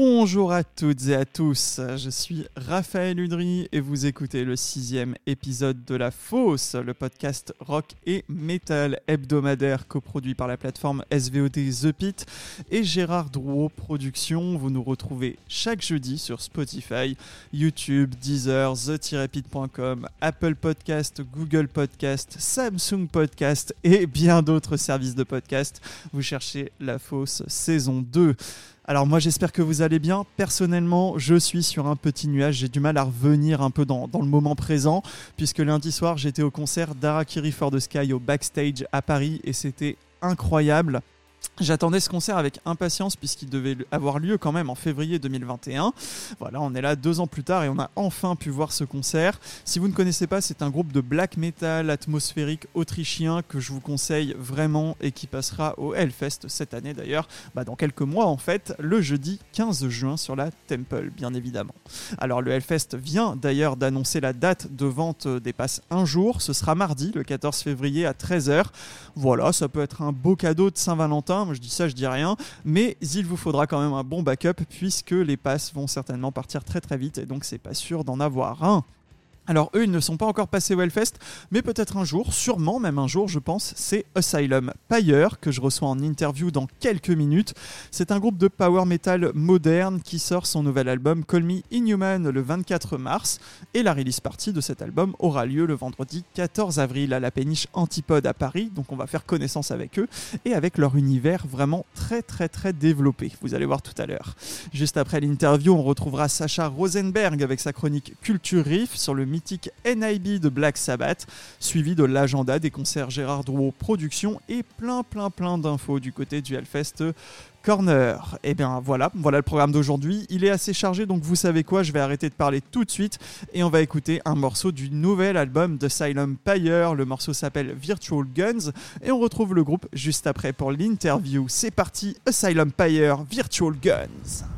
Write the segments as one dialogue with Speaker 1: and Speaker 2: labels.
Speaker 1: Bonjour à toutes et à tous, je suis Raphaël Udry et vous écoutez le sixième épisode de La Fosse, le podcast rock et metal hebdomadaire coproduit par la plateforme SVOD The Pit et Gérard Drouot Productions. Vous nous retrouvez chaque jeudi sur Spotify, YouTube, Deezer, the-pit.com, Apple Podcast, Google Podcast, Samsung Podcast et bien d'autres services de podcast. Vous cherchez La Fosse saison 2. Alors moi j'espère que vous allez bien. Personnellement, je suis sur un petit nuage. J'ai du mal à revenir un peu dans, le moment présent, puisque lundi soir j'étais au concert d'Arakiri for the Sky au backstage à Paris et c'était incroyable. J'attendais ce concert avec impatience puisqu'il devait avoir lieu quand même en février 2021. Voilà, on est là deux ans plus tard et on a enfin pu voir ce concert. Si vous ne connaissez pas, c'est un groupe de black metal atmosphérique autrichien que je vous conseille vraiment et qui passera au Hellfest cette année d'ailleurs, bah dans quelques mois en fait, le jeudi 15 juin sur la Temple, bien évidemment. Alors le Hellfest vient d'ailleurs d'annoncer la date de vente des passes un jour. Ce sera mardi, le 14 février à 13h. Voilà, ça peut être un beau cadeau de Saint-Valentin je dis ça, je dis rien, mais il vous faudra quand même un bon backup puisque les passes vont certainement partir très très vite et donc c'est pas sûr d'en avoir un. Alors eux, ils ne sont pas encore passés au Hellfest, mais peut-être un jour, sûrement même un jour, je pense, c'est Asylum Pyre que je reçois en interview dans quelques minutes. C'est un groupe de power metal moderne qui sort son nouvel album Call Me Inhuman le 24 mars, et la release party de cet album aura lieu le vendredi 14 avril à la péniche Antipode à Paris, donc on va faire connaissance avec eux et avec leur univers vraiment très très très développé. Vous allez voir tout à l'heure. Juste après l'interview, on retrouvera Sacha Rosenberg avec sa chronique Culture Riff sur le NIB de Black Sabbath, suivi de l'agenda des concerts Gérard Drouot Productions et plein plein plein d'infos du côté du Hellfest Corner. Et bien voilà, voilà le programme d'aujourd'hui. Il est assez chargé, donc vous savez quoi, je vais arrêter de parler tout de suite et on va écouter un morceau du nouvel album de Silent Pyre. Le morceau s'appelle Virtual Guns et on retrouve le groupe juste après pour l'interview. C'est parti, Asylum Pyre, Virtual Guns.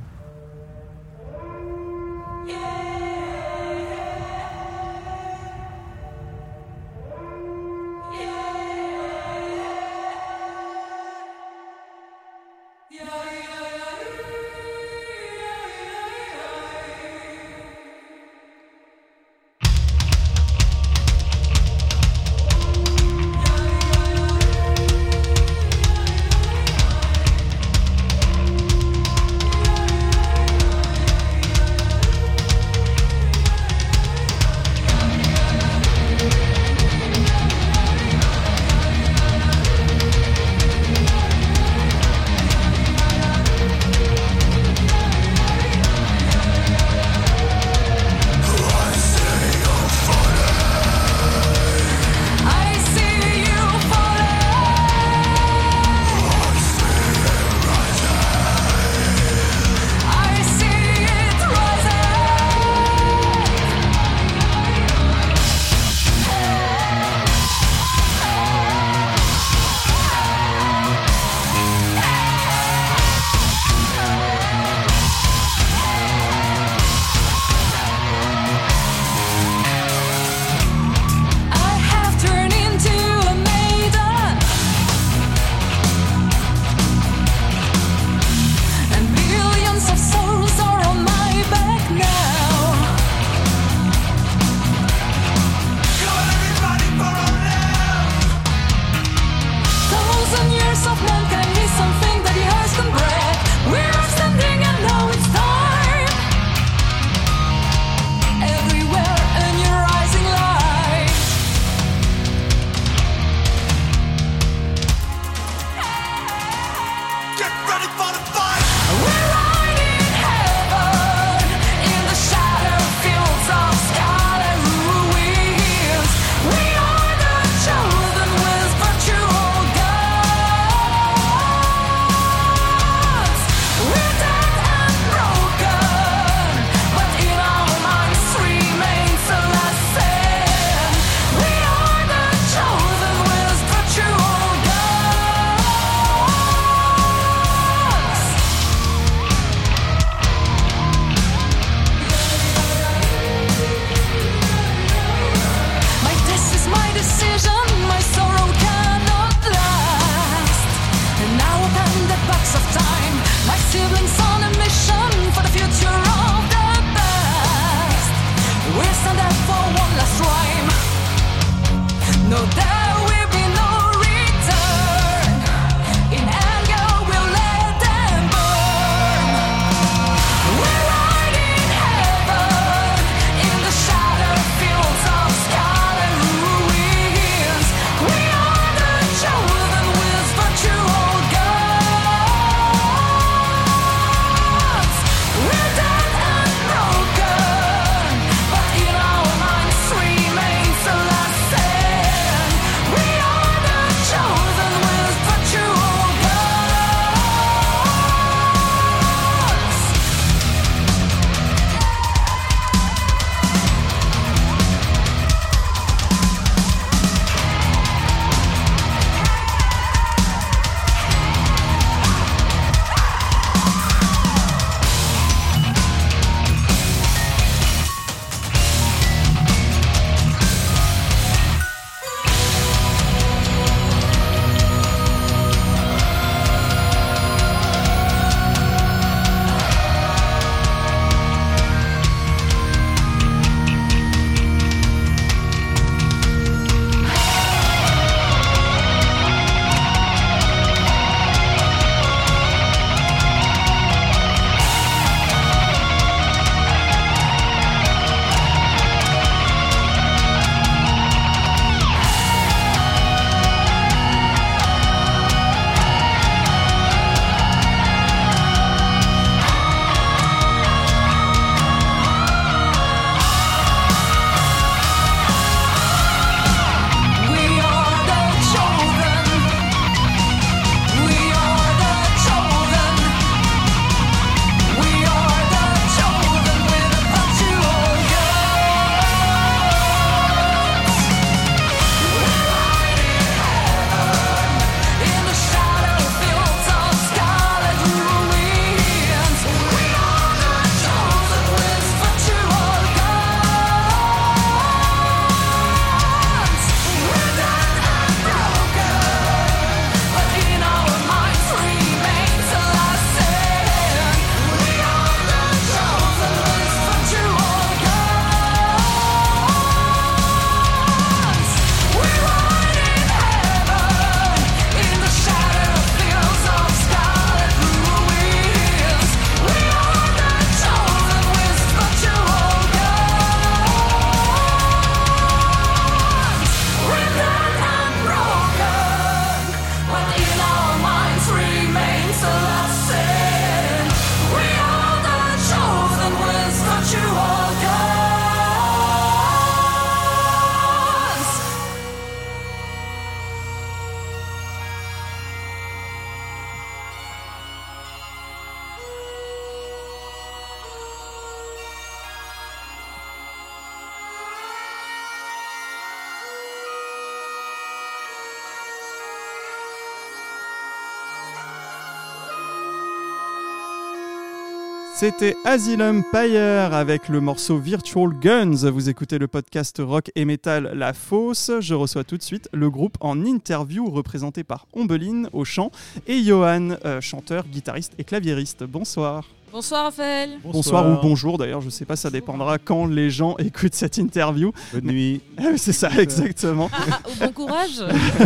Speaker 1: C'était Asylum Empire avec le morceau Virtual Guns. Vous écoutez le podcast rock et metal La Fosse. Je reçois tout de suite le groupe en interview représenté par Ombeline au chant et Johan, euh, chanteur, guitariste et claviériste. Bonsoir.
Speaker 2: Bonsoir Raphaël.
Speaker 1: Bonsoir, ou bonjour d'ailleurs, je sais pas, ça dépendra quand les gens écoutent cette interview.
Speaker 3: Bonne nuit.
Speaker 1: C'est ça, exactement.
Speaker 2: Ah, ah, bon courage.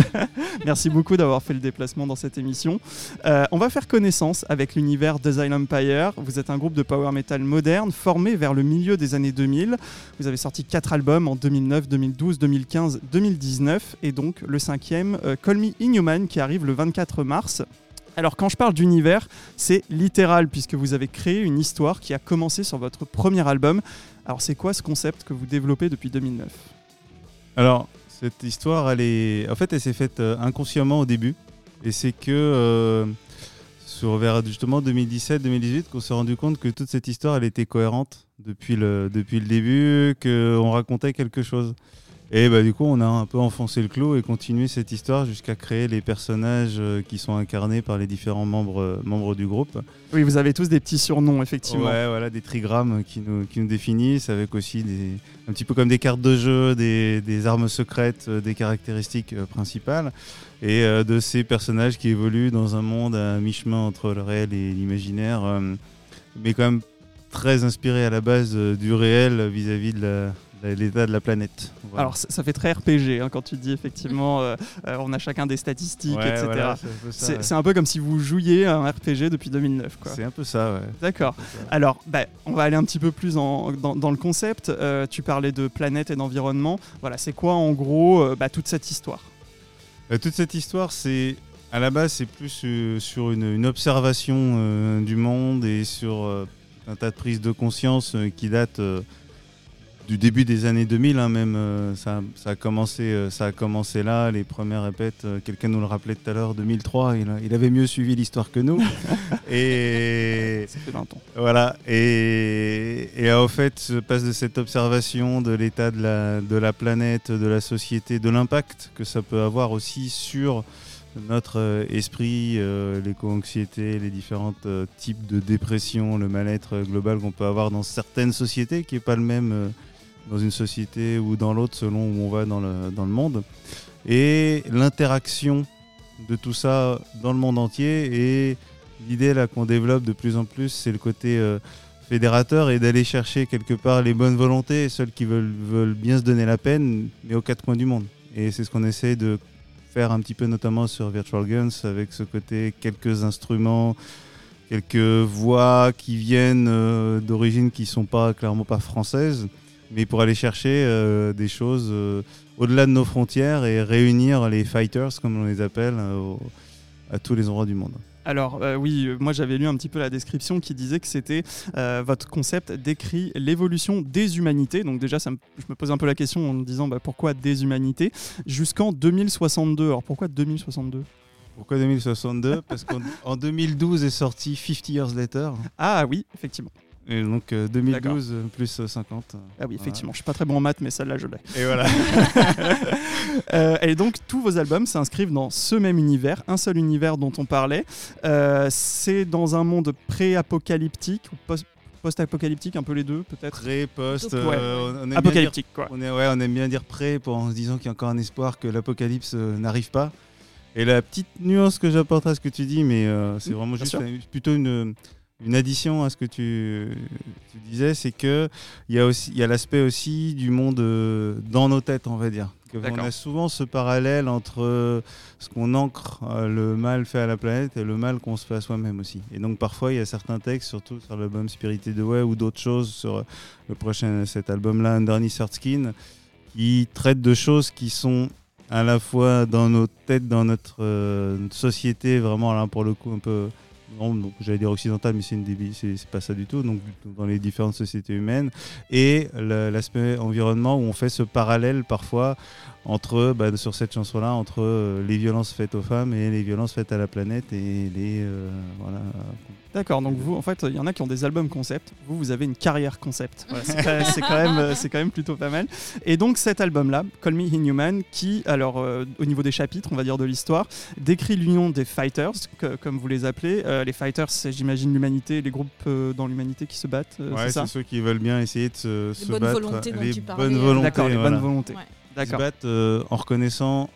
Speaker 1: Merci beaucoup d'avoir fait le déplacement dans cette émission. Euh, on va faire connaissance avec l'univers Design Empire. Vous êtes un groupe de power metal moderne formé vers le milieu des années 2000. Vous avez sorti quatre albums en 2009, 2012, 2015, 2019 et donc le cinquième, euh, Call Me Inhuman, qui arrive le 24 mars. Alors quand je parle d'univers, c'est littéral puisque vous avez créé une histoire qui a commencé sur votre premier album. Alors c'est quoi ce concept que vous développez depuis 2009
Speaker 3: Alors cette histoire, elle est, en fait, elle s'est faite euh, inconsciemment au début, et c'est que euh, sur vers justement 2017-2018 qu'on s'est rendu compte que toute cette histoire, elle était cohérente depuis le depuis le début, qu'on racontait quelque chose. Et bah, du coup, on a un peu enfoncé le clou et continué cette histoire jusqu'à créer les personnages euh, qui sont incarnés par les différents membres, euh, membres du groupe.
Speaker 1: Oui, vous avez tous des petits surnoms, effectivement.
Speaker 3: Ouais, voilà, des trigrammes qui nous, qui nous définissent, avec aussi des, un petit peu comme des cartes de jeu, des, des armes secrètes, euh, des caractéristiques principales, et de ces personnages qui évoluent dans un monde à mi-chemin entre le réel et l'imaginaire, mais quand même très inspiré à la base du réel vis-à-vis de la l'état de la planète.
Speaker 1: Alors ça, fait très RPG hein, quand tu dis effectivement euh, euh, on a chacun des statistiques, etc. c'est un, peu comme si vous jouiez un RPG depuis 2009.
Speaker 3: C'est un peu ça, ouais.
Speaker 1: D'accord. Alors bah, on va aller un petit peu plus dans, le concept. Euh, tu parlais de planète et d'environnement. Voilà, c'est quoi en gros bah, toute cette histoire?
Speaker 3: Toute cette histoire, c'est à la base c'est plus sur une, observation du monde et sur un tas de prises de conscience qui datent du début des années 2000, hein, même euh, ça, a commencé, euh, ça a commencé là, les premières répètes. Euh, quelqu'un nous le rappelait tout à l'heure, 2003, il, avait mieux suivi l'histoire que nous.
Speaker 1: et ça fait
Speaker 3: Voilà. Et, et au fait, se passe de cette observation de l'état de la, de la planète, de la société, de l'impact que ça peut avoir aussi sur notre esprit, l'éco-anxiété, les différents types de dépression, le mal-être global qu'on peut avoir dans certaines sociétés, qui n'est pas le même dans une société ou dans l'autre selon où on va dans le, dans le monde. Et l'interaction de tout ça dans le monde entier. Et l'idée là qu'on développe de plus en plus, c'est le côté euh, fédérateur et d'aller chercher quelque part les bonnes volontés, celles qui veulent, veulent bien se donner la peine, mais aux quatre coins du monde. Et c'est ce qu'on essaie de faire un petit peu notamment sur Virtual Guns avec ce côté quelques instruments, quelques voix qui viennent euh, d'origine qui sont pas clairement pas françaises mais pour aller chercher euh, des choses euh, au-delà de nos frontières et réunir les fighters, comme on les appelle, euh, à tous les endroits du monde.
Speaker 1: Alors oui, moi j'avais lu un petit peu la description qui disait que c'était votre concept décrit l'évolution des humanités. Donc déjà, ça je me pose un peu la question en me disant bah, pourquoi des humanités jusqu'en 2062. Alors pourquoi 2062
Speaker 3: pourquoi 2062 Parce qu'en 2012 est sorti 50 Years Later.
Speaker 1: Ah oui, effectivement.
Speaker 3: Et donc 2012 euh, plus 50.
Speaker 1: Euh, ah oui, effectivement. Je suis pas très bon en maths, mais celle-là, je l'ai.
Speaker 3: Et voilà.
Speaker 1: Euh, et donc, tous vos albums s'inscrivent dans ce même univers, un seul univers dont on parlait. c'est dans un monde pré-apocalyptique ou post post-apocalyptique, un peu les deux, peut-être?
Speaker 3: Pré, post,
Speaker 1: apocalyptique, quoi.
Speaker 3: On, est, ouais, on aime bien dire pré pour, en se disant qu'il y a encore un espoir que l'apocalypse n'arrive pas. Et la petite nuance que j'apporterai à ce que tu dis, mais c'est mmh, vraiment juste plutôt une, une addition à ce que tu, disais, c'est que il y a aussi il y a l'aspect aussi du monde euh, dans nos têtes, on va dire. On a souvent ce parallèle entre euh, ce qu'on ancre euh, le mal fait à la planète et le mal qu'on se fait à soi-même aussi. Et donc parfois il y a certains textes, surtout sur l'album Spirité de Way ou d'autres choses sur le prochain cet album-là, Underneath Earth Skin, qui traitent de choses qui sont à la fois dans nos têtes, dans notre société, vraiment là pour le coup un peu non, j'allais dire occidental, mais c'est, c'est, pas ça du tout, donc dans les différentes sociétés humaines, et l'aspect environnement où on fait ce parallèle parfois entre, bah, sur cette chanson-là, entre euh, les violences faites aux femmes et les violences faites à la planète et les, euh, voilà,
Speaker 1: D'accord, donc vous, en fait, il y en a qui ont des albums concept. Vous, vous avez une carrière concept. Voilà, c'est quand, même, euh, c'est quand même plutôt pas mal. Et donc cet album-là, Call Me Inhuman, qui, alors, euh, au niveau des chapitres, on va dire de l'histoire, décrit l'union des fighters, que- comme vous les appelez. Euh, les fighters, c'est, j'imagine, l'humanité, les groupes euh, dans l'humanité qui se battent. euh,
Speaker 3: Ouais,
Speaker 1: c'est
Speaker 3: ceux qui veulent bien essayer de se, se
Speaker 2: bonnes
Speaker 3: battre.
Speaker 2: volontés dont
Speaker 3: les
Speaker 2: tu parlais,
Speaker 3: bonnes volontés.
Speaker 1: D'accord, les
Speaker 3: voilà.
Speaker 1: bonnes volontés.
Speaker 2: Ouais.
Speaker 3: Ils se battent euh, en reconnaissant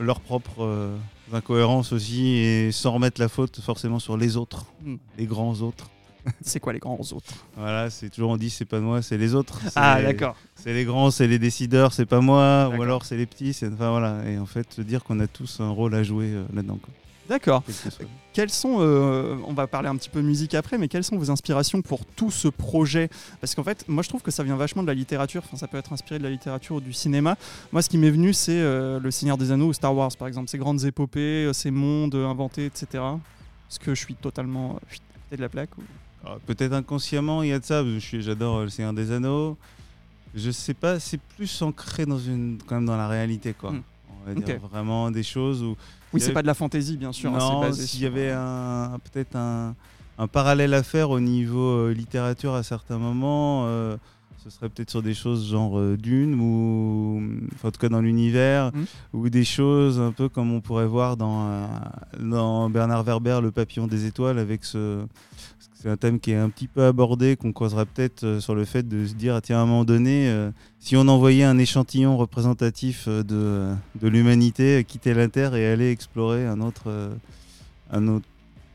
Speaker 3: leurs propres euh, incohérences aussi et sans remettre la faute forcément sur les autres,
Speaker 1: Hmm.
Speaker 3: les grands autres.
Speaker 1: C'est quoi les grands autres?
Speaker 3: Voilà, c'est toujours on dit c'est pas moi, c'est les autres.
Speaker 1: Ah, d'accord.
Speaker 3: C'est les grands, c'est les décideurs, c'est pas moi, ou alors c'est les petits. c'est- Enfin voilà, et en fait se dire qu'on a tous un rôle à jouer euh, là-dedans.
Speaker 1: D'accord. Quelles sont, euh, on va parler un petit peu musique après, mais quelles sont vos inspirations pour tout ce projet? Parce qu'en fait, moi je trouve que ça vient vachement de la littérature, enfin ça peut être inspiré de la littérature ou du cinéma. Moi ce qui m'est venu c'est euh, Le Seigneur des Anneaux ou Star Wars par exemple, ces grandes épopées, euh, ces mondes inventés, etc. Est-ce que je suis totalement euh, de la plaque ou-
Speaker 3: Alors, Peut-être inconsciemment il y a de ça, j'adore le Seigneur des Anneaux. Je sais pas, c'est plus ancré dans une, quand même dans la réalité quoi.
Speaker 1: Hmm.
Speaker 3: On va dire vraiment des choses où
Speaker 1: Oui, c'est
Speaker 3: avait-
Speaker 1: pas de la fantaisie bien sûr, hein,
Speaker 3: non, s'il y avait un, peut-être un, un parallèle à faire au niveau euh, littérature à certains moments, euh, ce serait peut-être sur des choses genre euh, Dune ou enfin, en tout cas dans l'univers
Speaker 1: Mhm.
Speaker 3: ou des choses un peu comme on pourrait voir dans, dans Bernard Werber, Le Papillon des étoiles, avec ce c'est un thème qui est un petit peu abordé, qu'on causerait peut-être euh, sur le fait de se dire, ah, tiens, à un moment donné, euh, si on envoyait un échantillon représentatif euh, de, de l'humanité, quitter la Terre et aller explorer un autre, euh, un autre,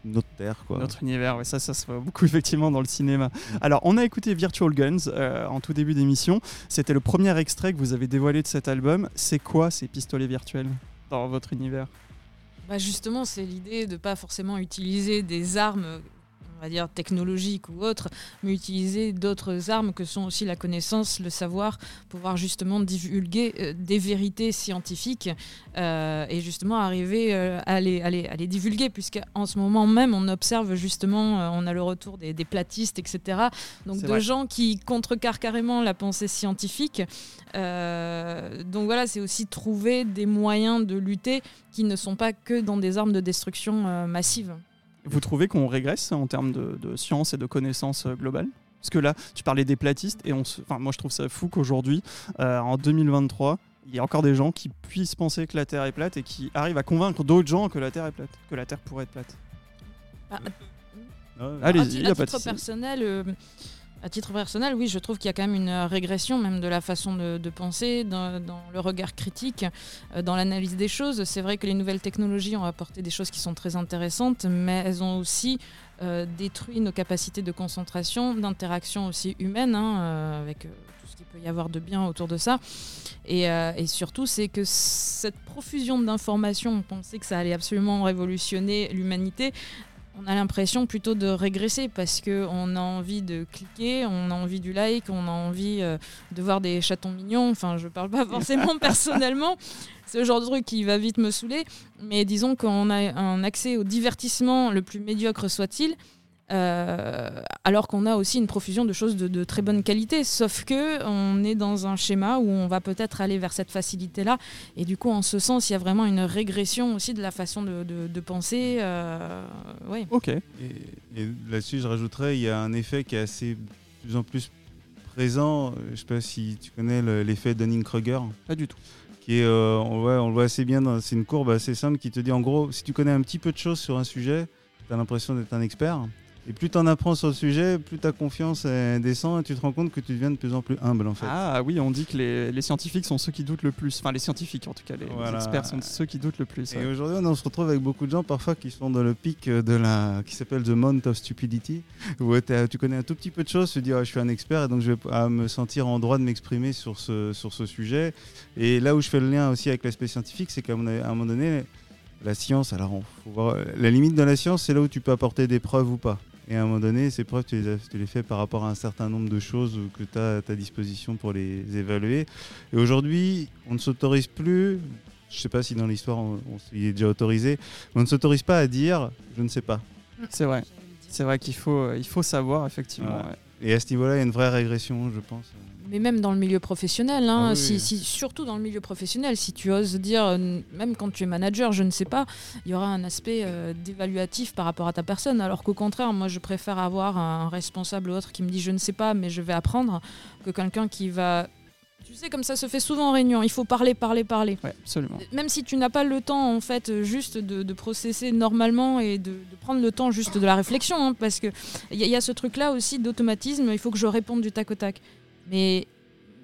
Speaker 3: une autre Terre, quoi.
Speaker 1: Notre univers, ouais, ça, ça se voit beaucoup effectivement dans le cinéma. Alors, on a écouté Virtual Guns euh, en tout début d'émission. C'était le premier extrait que vous avez dévoilé de cet album. C'est quoi ces pistolets virtuels dans votre univers?
Speaker 2: Bah justement, c'est l'idée de pas forcément utiliser des armes, on va dire technologiques ou autres, mais utiliser d'autres armes que sont aussi la connaissance, le savoir, pouvoir justement divulguer euh, des vérités scientifiques euh, et justement arriver euh, à, les, à, les, à les divulguer, puisqu'en ce moment même, on observe justement, on a le retour des, des platistes, etc. Donc de
Speaker 1: vrai.
Speaker 2: gens qui contrecarrent carrément la pensée scientifique. Donc voilà, c'est aussi trouver des moyens de lutter qui ne sont pas que dans des armes de destruction massive.
Speaker 1: Vous trouvez qu'on régresse en termes de, de science et de connaissances euh, globales? Parce que là, tu parlais des platistes, et on se... enfin, moi je trouve ça fou qu'aujourd'hui, euh, en 2023, il y a encore des gens qui puissent penser que la Terre est plate et qui arrivent à convaincre d'autres gens que la Terre est plate, que la Terre pourrait être plate.
Speaker 2: Ah,
Speaker 3: Ouais.
Speaker 1: Allez,
Speaker 2: à,
Speaker 1: il a pas de
Speaker 2: personnel, euh, à titre personnel, oui, je trouve qu'il y a quand même une euh, régression même de la façon de, penser, dans, le regard critique, euh, dans l'analyse des choses. C'est vrai que les nouvelles technologies ont apporté des choses qui sont très intéressantes, mais elles ont aussi euh, détruit nos capacités de concentration, d'interaction aussi humaine, hein, avec tout ce qu'il peut y avoir de bien autour de ça. Et, et surtout, c'est que cette profusion d'informations, on pensait que ça allait absolument révolutionner l'humanité. On a l'impression plutôt de régresser parce qu'on a envie de cliquer, on a envie du like, on a envie euh, de voir des chatons mignons. Enfin, je parle pas forcément personnellement. C'est le genre de truc qui va vite me saouler. Mais disons qu'on a un accès au divertissement le plus médiocre soit-il. Euh, alors qu'on a aussi une profusion de choses de, de très bonne qualité, sauf que on est dans un schéma où on va peut-être aller vers cette facilité-là, et du coup, en ce sens, il y a vraiment une régression aussi de la façon de, de- de penser. euh, ouais.
Speaker 1: Ok.
Speaker 3: Et, et là-dessus, je rajouterais, il y a un effet qui est assez de plus en plus présent. Je sais pas si tu connais le- l'effet Dunning-Kruger,
Speaker 1: Pas du tout.
Speaker 3: qui est, euh, on, le voit, on le voit assez bien. C'est une courbe assez simple qui te dit, en gros, si tu connais un petit peu de choses sur un sujet, tu as l'impression d'être un expert. Et plus tu en apprends sur le sujet, plus ta confiance descend et tu te rends compte que tu deviens de plus en plus humble en fait.
Speaker 1: Ah oui, on dit que les, les scientifiques sont ceux qui doutent le plus. Enfin, les scientifiques en tout cas, les, experts sont ceux qui doutent le plus.
Speaker 3: Et
Speaker 1: ouais.
Speaker 3: aujourd'hui, on se retrouve avec beaucoup de gens parfois qui sont dans le pic de la qui s'appelle the Mount of Stupidity, où tu connais un tout petit peu de choses, tu te dis Ah, je suis un expert et donc je vais à me sentir en droit de m'exprimer sur ce sur ce sujet. Et là où je fais le lien aussi avec l'aspect scientifique, c'est qu'à un moment donné, la science, alors on- faut voir, la limite de la science, c'est là où tu peux apporter des preuves ou pas. Et à un moment donné, ces preuves, tu les, as- tu les fais par rapport à un certain nombre de choses que tu as à ta disposition pour les évaluer. Et aujourd'hui, on ne s'autorise plus, je ne sais pas si dans l'histoire on, on s'y est déjà autorisé, mais on ne s'autorise pas à dire je ne sais pas.
Speaker 1: C'est vrai. C'est vrai qu'il faut, euh, il faut savoir effectivement.
Speaker 3: Ouais.
Speaker 1: ouais.
Speaker 3: Et à ce niveau-là, il y a une vraie régression, je pense.
Speaker 2: Mais même dans le milieu professionnel, hein,
Speaker 1: Ah oui.
Speaker 2: si, si- surtout dans le milieu professionnel, si tu oses dire, euh, même quand tu es manager, je ne sais pas, il y aura un aspect euh, dévaluatif par rapport à ta personne. Alors qu'au contraire, moi, je préfère avoir un responsable ou autre qui me dit, je ne sais pas, mais je vais apprendre, que quelqu'un qui va... Tu sais, comme ça se fait souvent en réunion, il faut parler, parler, parler.
Speaker 1: Ouais, absolument.
Speaker 2: Même si tu n'as pas le temps, en fait, juste de, de processer normalement et de, de prendre le temps juste de la réflexion, hein, parce que il y, y a ce truc-là aussi d'automatisme, il faut que je réponde du tac au tac. Mais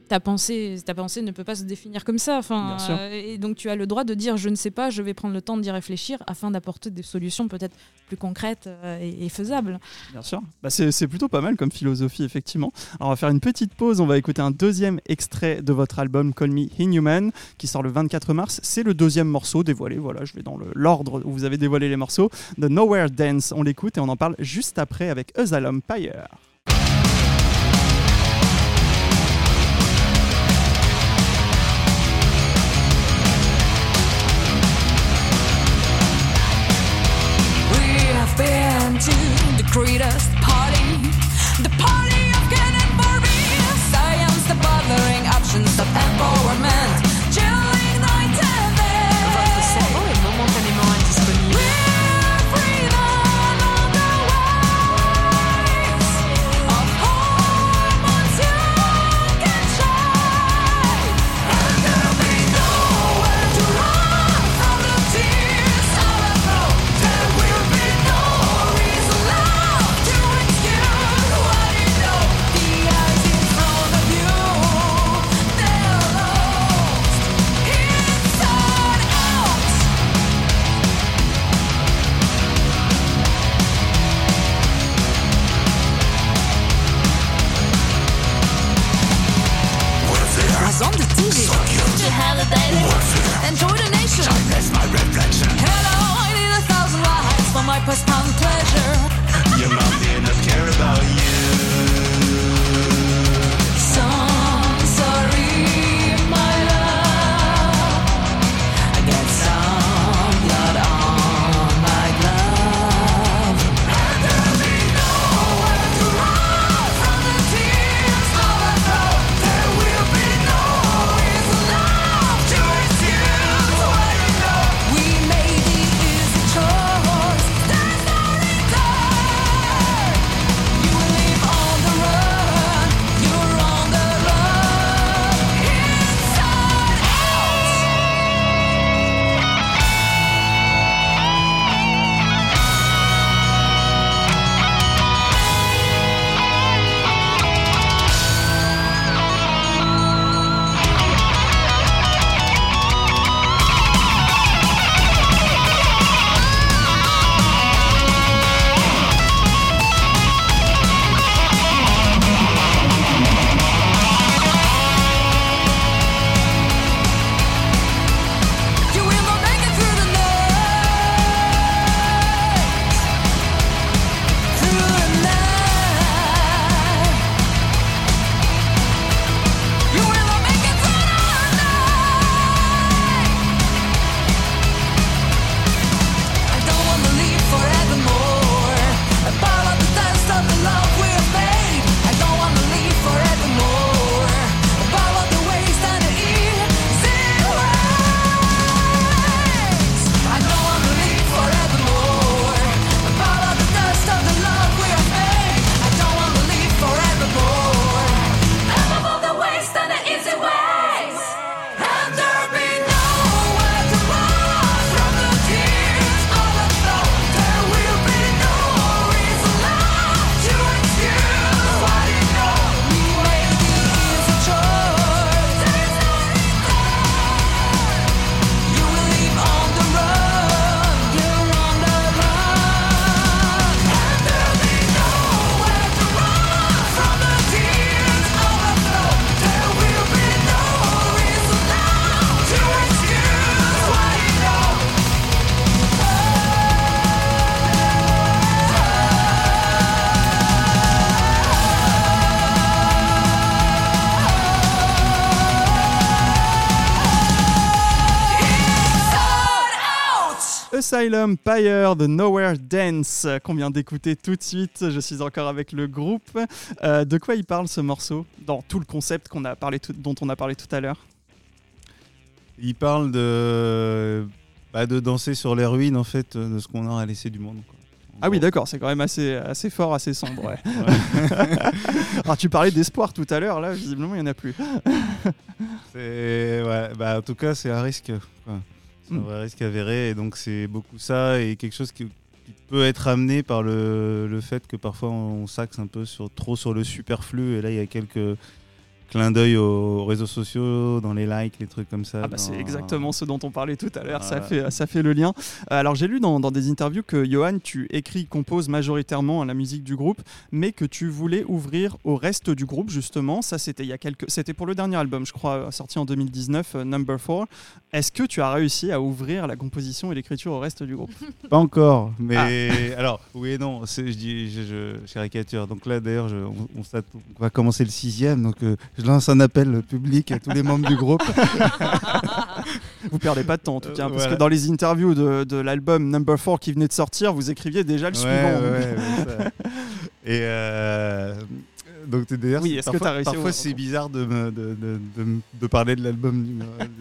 Speaker 2: ta pensée, ta pensée ne peut pas se définir comme ça. Enfin,
Speaker 1: Bien sûr.
Speaker 2: euh, et donc tu as le droit de dire je ne sais pas, je vais prendre le temps d'y réfléchir afin d'apporter des solutions peut-être plus concrètes euh, et, et faisables.
Speaker 1: Bien sûr. Bah, c'est plutôt pas mal comme philosophie, effectivement. Alors, on va faire une petite pause. On va écouter un deuxième extrait de votre album Call Me Inhuman qui sort le 24 mars. C'est le deuxième morceau dévoilé. Voilà, je vais dans le- l'ordre où vous avez dévoilé les morceaux. The Nowhere Dance. On l'écoute et on en parle juste après avec Asylum Pyre.
Speaker 4: Been to the greatest
Speaker 1: Asylum Pyre de Nowhere Dance euh, qu'on vient d'écouter tout de suite. Je suis encore avec le groupe. Euh, de quoi il parle ce morceau Dans tout le concept qu'on a parlé tout- dont on a parlé tout à l'heure?
Speaker 3: Il parle de, bah, de danser sur les ruines, en fait, euh, de ce qu'on a laissé du monde. quoi.
Speaker 1: Ah oui, d'accord, c'est quand même assez, assez fort, assez sombre. ouais. Alors, tu parlais d'espoir tout à l'heure, là, visiblement, il n'y en a plus.
Speaker 3: Ouais, bah, en tout cas, c'est un risque. C'est un vrai risque avéré. Et donc, c'est beaucoup ça et quelque chose qui, qui peut être amené par le, le fait que parfois on s'axe un peu sur, trop sur le superflu. Et là, il y a quelques clins d'œil aux réseaux sociaux, dans les likes, les trucs comme ça.
Speaker 1: Ah bah c'est exactement ce dont on parlait tout à l'heure, ça, fait, ça fait le lien. Euh, Alors j'ai lu dans, dans des interviews que Johan, tu écris, composes majoritairement la musique du groupe, mais que tu voulais ouvrir au reste du groupe justement. Ça c'était il y a quelques, c'était pour le dernier album, je crois, sorti en 2019, euh, Number 4. Est-ce que tu as réussi à ouvrir la composition et l'écriture au reste du groupe?
Speaker 3: Pas encore, mais
Speaker 1: Ah.
Speaker 3: alors oui et non, je dis, je, je, caricature. Donc là, d'ailleurs, on va commencer le sixième, donc euh, je lance un appel public à tous les membres du groupe.
Speaker 1: Vous perdez pas de temps en tout
Speaker 3: Euh,
Speaker 1: cas, parce
Speaker 3: voilà.
Speaker 1: que dans les interviews de, de l'album Number 4 qui venait de sortir, vous écriviez déjà le
Speaker 3: Ouais,
Speaker 1: suivant.
Speaker 3: ouais. Et euh, donc d'ailleurs,
Speaker 1: Oui,
Speaker 3: c'est-
Speaker 1: est-ce que
Speaker 3: parfois, parfois c'est bizarre de, me- de, de, de parler de l'album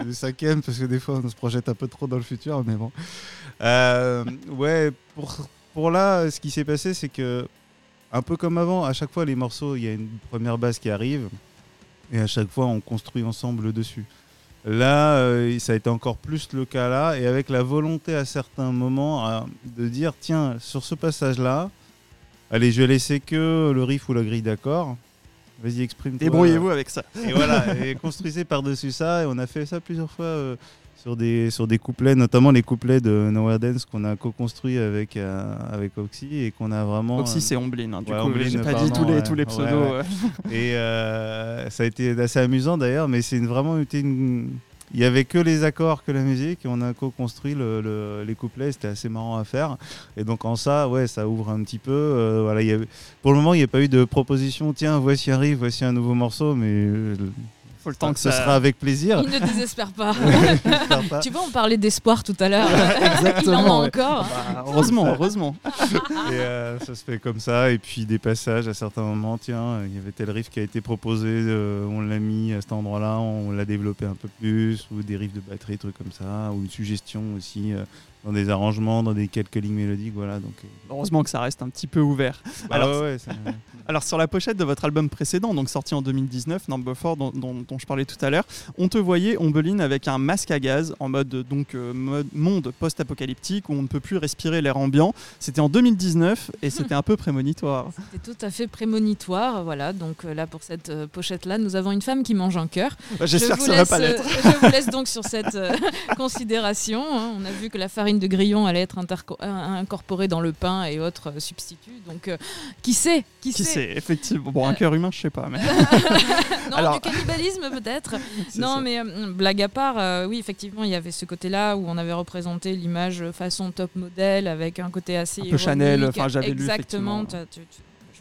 Speaker 3: du cinquième parce que des fois on se projette un peu trop dans le futur, mais bon. Euh, ouais, pour, pour là, ce qui s'est passé, c'est que un peu comme avant, à chaque fois les morceaux, il y a une première base qui arrive et à chaque fois on construit ensemble dessus. Là, euh, ça a été encore plus le cas là, et avec la volonté à certains moments euh, de dire tiens, sur ce passage-là, allez, je vais laisser que le riff ou la grille d'accord. Vas-y, exprime-toi.
Speaker 1: Débrouillez-vous avec ça.
Speaker 3: Et voilà, et construisez par-dessus ça, et on a fait ça plusieurs fois euh, sur, des, sur des couplets, notamment les couplets de Nowhere Dance qu'on a co-construit avec, euh, avec Oxy, et qu'on a vraiment.
Speaker 1: Oxy
Speaker 3: euh,
Speaker 1: c'est Omblin, hein, du
Speaker 3: ouais,
Speaker 1: coup j'ai pas dit tous les,
Speaker 3: ouais.
Speaker 1: tous les pseudos.
Speaker 3: ouais.
Speaker 1: ouais.
Speaker 3: Et euh, ça a été assez amusant d'ailleurs, mais c'est vraiment été une. Il y avait que les accords, que la musique, et on a co-construit le- le- les couplets. C'était assez marrant à faire. Et donc en ça, ouais, ça ouvre un petit peu. euh, voilà, y pour le moment, il n'y a pas eu de proposition. Tiens, voici un riff, voici un nouveau morceau, mais euh,
Speaker 1: Faut le temps que
Speaker 3: ce
Speaker 1: ça...
Speaker 3: sera avec plaisir.
Speaker 2: Il ne désespère pas. Tu vois, on parlait d'espoir tout à l'heure. Il en a
Speaker 1: Exactement, ouais.
Speaker 2: encore.
Speaker 1: Bah, heureusement, heureusement.
Speaker 3: Et euh, ça se fait comme ça. Et puis des passages à certains moments, tiens, il y avait tel riff qui a été proposé, euh, on l'a mis à cet endroit-là, on l'a développé un peu plus, ou des riffs de batterie, trucs comme ça, ou une suggestion aussi euh, dans des arrangements, dans des quelques lignes mélodiques, voilà. Donc, euh,
Speaker 1: Heureusement que ça reste un petit peu ouvert.
Speaker 3: bah
Speaker 1: Alors,
Speaker 3: ouais, ouais, ça-
Speaker 1: Alors sur la pochette de votre album précédent, donc sorti en 2019, Number 4, dont, dont- dont je parlais tout à l'heure, on te voyait Ombeline avec un masque à gaz en mode donc euh, mode monde post-apocalyptique où on ne peut plus respirer l'air ambiant. C'était en 2019 et c'était un peu prémonitoire.
Speaker 2: C'était tout à fait prémonitoire. Voilà, donc euh, là, pour cette euh, pochette-là, nous avons une femme qui mange un cœur.
Speaker 1: Bah, J'espère
Speaker 2: Je
Speaker 1: que
Speaker 2: vous
Speaker 1: ça va
Speaker 2: laisse,
Speaker 1: pas l'être.
Speaker 2: Je vous laisse donc sur cette euh, considération. hein. On a vu que la farine de grillon allait être euh, incorporée dans le pain et autres euh, substituts. Donc, euh, qui sait Qui,
Speaker 1: Qui
Speaker 2: sait
Speaker 1: sait, effectivement. Bon, un cœur humain, je sais pas. Mais...
Speaker 2: Non,
Speaker 1: Alors-
Speaker 2: du cannibalisme peut-être. Non,
Speaker 1: ça.
Speaker 2: mais euh, blague à part, euh, oui, effectivement, il y avait ce côté-là où on avait représenté l'image façon top modèle avec un côté assez.
Speaker 1: Un peu. Chanel, enfin, j'avais lu,
Speaker 2: Exactement. tu-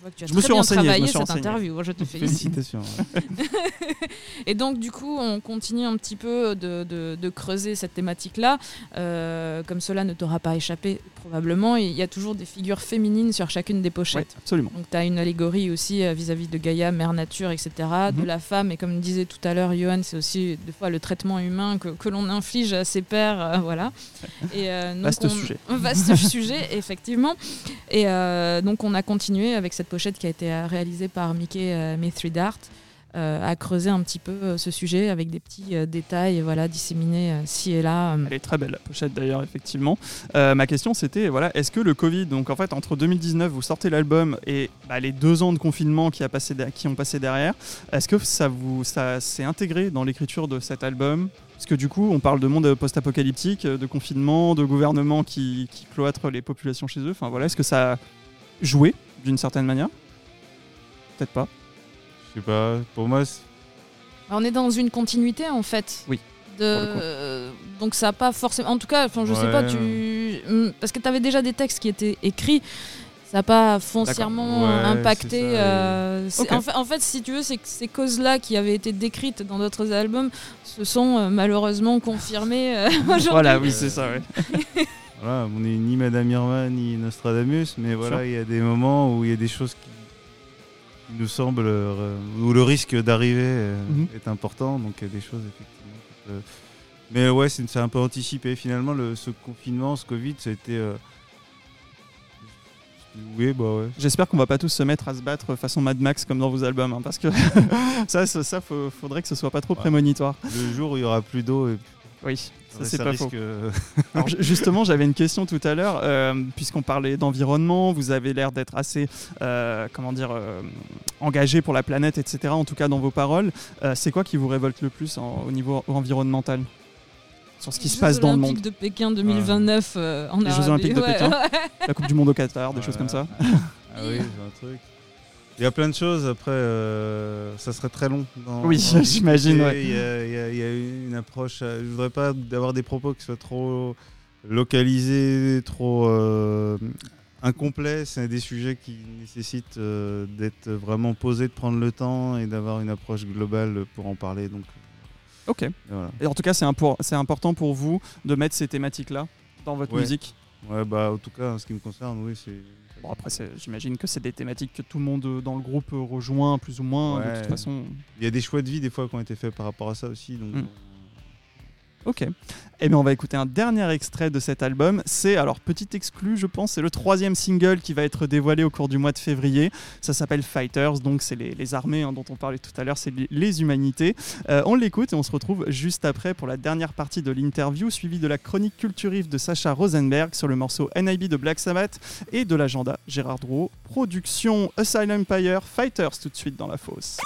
Speaker 2: vois que tu as
Speaker 1: Je me suis
Speaker 2: bien
Speaker 1: renseigné, je me
Speaker 2: travaillé
Speaker 1: suis
Speaker 2: cette
Speaker 1: renseigné.
Speaker 2: interview. Je te félicite.
Speaker 3: Félicitations. ouais.
Speaker 2: Et donc, du coup, on continue un petit peu de, de- de creuser cette thématique-là. Euh, comme cela ne t'aura pas échappé, probablement. Il y a toujours des figures féminines sur chacune des
Speaker 1: Ouais,
Speaker 2: pochettes.
Speaker 1: absolument.
Speaker 2: Donc, tu as une allégorie aussi euh, vis-à-vis de Gaïa, mère nature, etc. De
Speaker 1: Mhm.
Speaker 2: la femme. Et comme disait tout à l'heure Johan, c'est aussi des fois le traitement humain que, que l'on inflige à ses pairs. euh, voilà. Et, euh, donc,
Speaker 1: Vaste
Speaker 2: on-
Speaker 1: sujet.
Speaker 2: Vaste sujet, effectivement. Et donc, on a continué avec cette pochette qui a été euh, réalisée par Mickey euh, Mithridart. euh, à creuser un petit peu ce sujet avec des petits détails voilà, disséminés ci et là.
Speaker 1: Elle est très belle la pochette d'ailleurs effectivement. Ma question c'était voilà est-ce que le Covid donc en fait entre 2019 vous sortez l'album et bah, les deux ans de confinement qui, a passé qui ont passé derrière est-ce que ça ça s'est intégré dans l'écriture de cet album? Parce que du coup on parle de monde post-apocalyptique, de confinement, de gouvernement qui, qui cloître les populations chez eux. Enfin voilà est-ce que ça a joué d'une certaine manière Peut-être pas.
Speaker 3: Je sais pas, pour moi, c'est-
Speaker 2: On est dans une continuité en fait.
Speaker 1: Oui,
Speaker 2: De... donc ça n'a pas forcément. En tout cas, enfin, je sais pas,
Speaker 3: Ouais.
Speaker 2: tu. Hum, Parce que tu avais déjà des textes qui étaient écrits. Ça n'a pas foncièrement
Speaker 3: Ouais,
Speaker 2: impacté. euh, en, fait, en fait, si tu veux, c'est que ces causes-là qui avaient été décrites dans d'autres albums se sont euh, malheureusement confirmées euh, aujourd'hui.
Speaker 1: Voilà oui c'est ça ouais.
Speaker 3: voilà, on n'est ni Madame Irma ni Nostradamus, mais voilà, il y a des moments où il y a des choses qui, nous semblent, euh, où le risque d'arriver euh,
Speaker 1: Mhm.
Speaker 3: est important, donc il y a des choses effectivement. peuvent- Mais ouais, c'est un peu anticipé. Finalement, le, ce confinement, ce Covid, ça a été. euh, Oui, bah ouais.
Speaker 1: J'espère qu'on va pas tous se mettre à se battre façon Mad Max comme dans vos albums, hein, parce que ça, ça, ça, faut- faudrait que ce soit pas trop
Speaker 3: Ouais.
Speaker 1: prémonitoire.
Speaker 3: Le jour où il y aura plus d'eau, et
Speaker 1: Oui, ça c'est pas faux.
Speaker 3: risque, euh,
Speaker 1: Alors, justement, j'avais une question tout à l'heure, euh, puisqu'on parlait d'environnement, vous avez l'air d'être assez, euh, comment dire, euh, engagé pour la planète, etc. En tout cas, dans vos paroles, Euh, c'est quoi qui vous révolte le plus en- au niveau environnemental? Sur ce qui se
Speaker 2: Jeux
Speaker 1: passe dans le
Speaker 2: Olympiques
Speaker 1: monde
Speaker 2: de Pékin 2029 euh, en
Speaker 1: Les Jeux. Olympiques de
Speaker 2: Ouais,
Speaker 1: Pékin. La Coupe du Monde au Qatar, des choses comme ça.
Speaker 3: Ah oui, c'est un truc. Il y a plein de choses. Après, euh, ça serait très long. dans-
Speaker 1: Oui, j'imagine, ouais.
Speaker 3: Il y, a- il y une approche. euh, Je voudrais pas avoir des propos qui soient trop localisés, trop euh, incomplets. C'est des sujets qui nécessitent euh, d'être vraiment posés, de prendre le temps et d'avoir une approche globale pour en parler. Donc,
Speaker 1: Ok.
Speaker 3: et voilà.
Speaker 1: Et en tout cas, c'est impor- c'est important pour vous de mettre ces thématiques-là dans votre
Speaker 3: Ouais.
Speaker 1: musique?
Speaker 3: Ouais, bah, en tout cas, en ce qui me concerne, oui, c'est.
Speaker 1: Bon, après, j'imagine que c'est des thématiques que tout le monde euh, dans le groupe euh, rejoint plus ou moins. De toute façon,
Speaker 3: Il y a des choix de vie des fois qui ont été faits par rapport à ça aussi. Donc,
Speaker 1: Mm. Ok. Eh bien, on va écouter un dernier extrait de cet album. C'est, alors, petit exclu, je pense, c'est le troisième single qui va être dévoilé au cours du mois de février. Ça s'appelle Fighters, donc c'est les, armées hein, dont on parlait tout à l'heure, c'est les- humanités. Euh, on l'écoute et on se retrouve juste après pour la dernière partie de l'interview, suivie de la chronique culturiste de Sacha Rosenberg sur le morceau NIB de Black Sabbath et de l'agenda Gérard Drouot. Production Asylum Empire, Fighters tout de suite dans la fosse.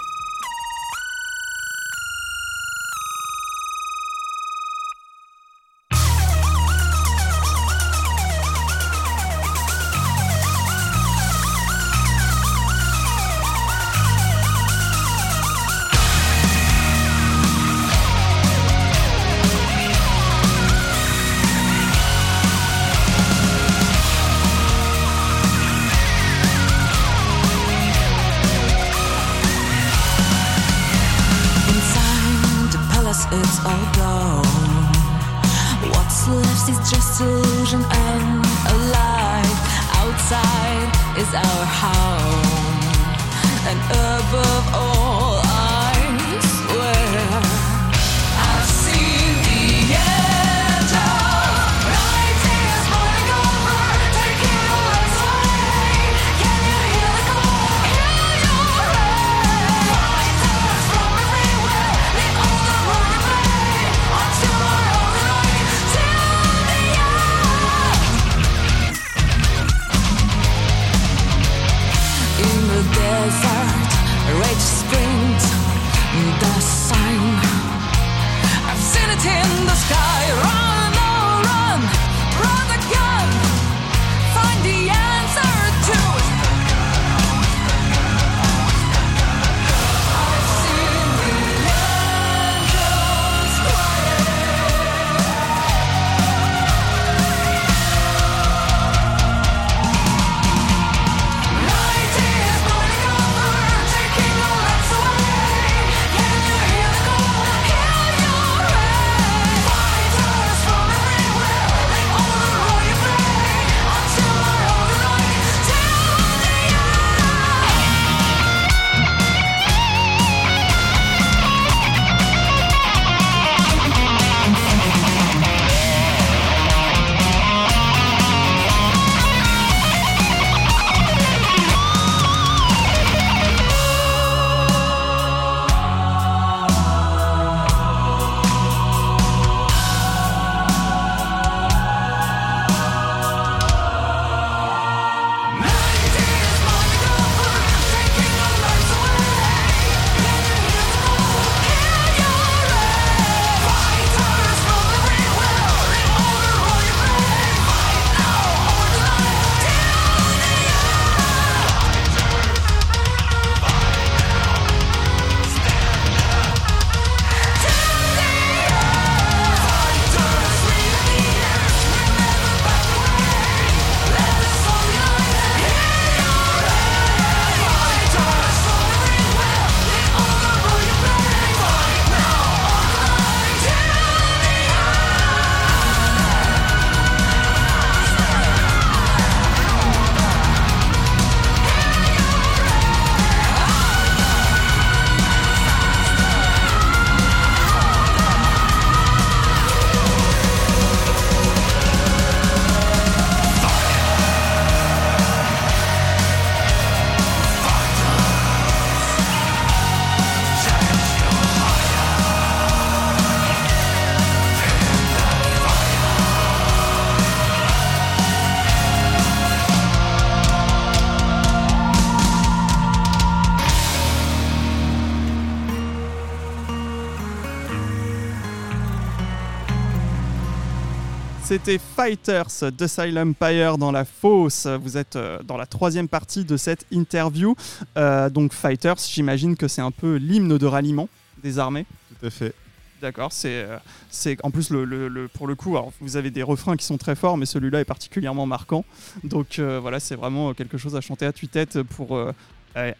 Speaker 4: Fighters
Speaker 1: de Silent Empire dans la fosse. Vous êtes euh, dans la troisième partie de cette interview. Euh, donc Fighters, j'imagine que c'est un peu l'hymne de ralliement des armées.
Speaker 3: Tout à fait.
Speaker 1: D'accord, c'est euh, c'est en plus le, le- le- pour le coup, alors vous avez des refrains qui sont très forts, mais celui-là est particulièrement marquant. Donc euh, voilà, c'est vraiment quelque chose à chanter à tue-tête pour euh,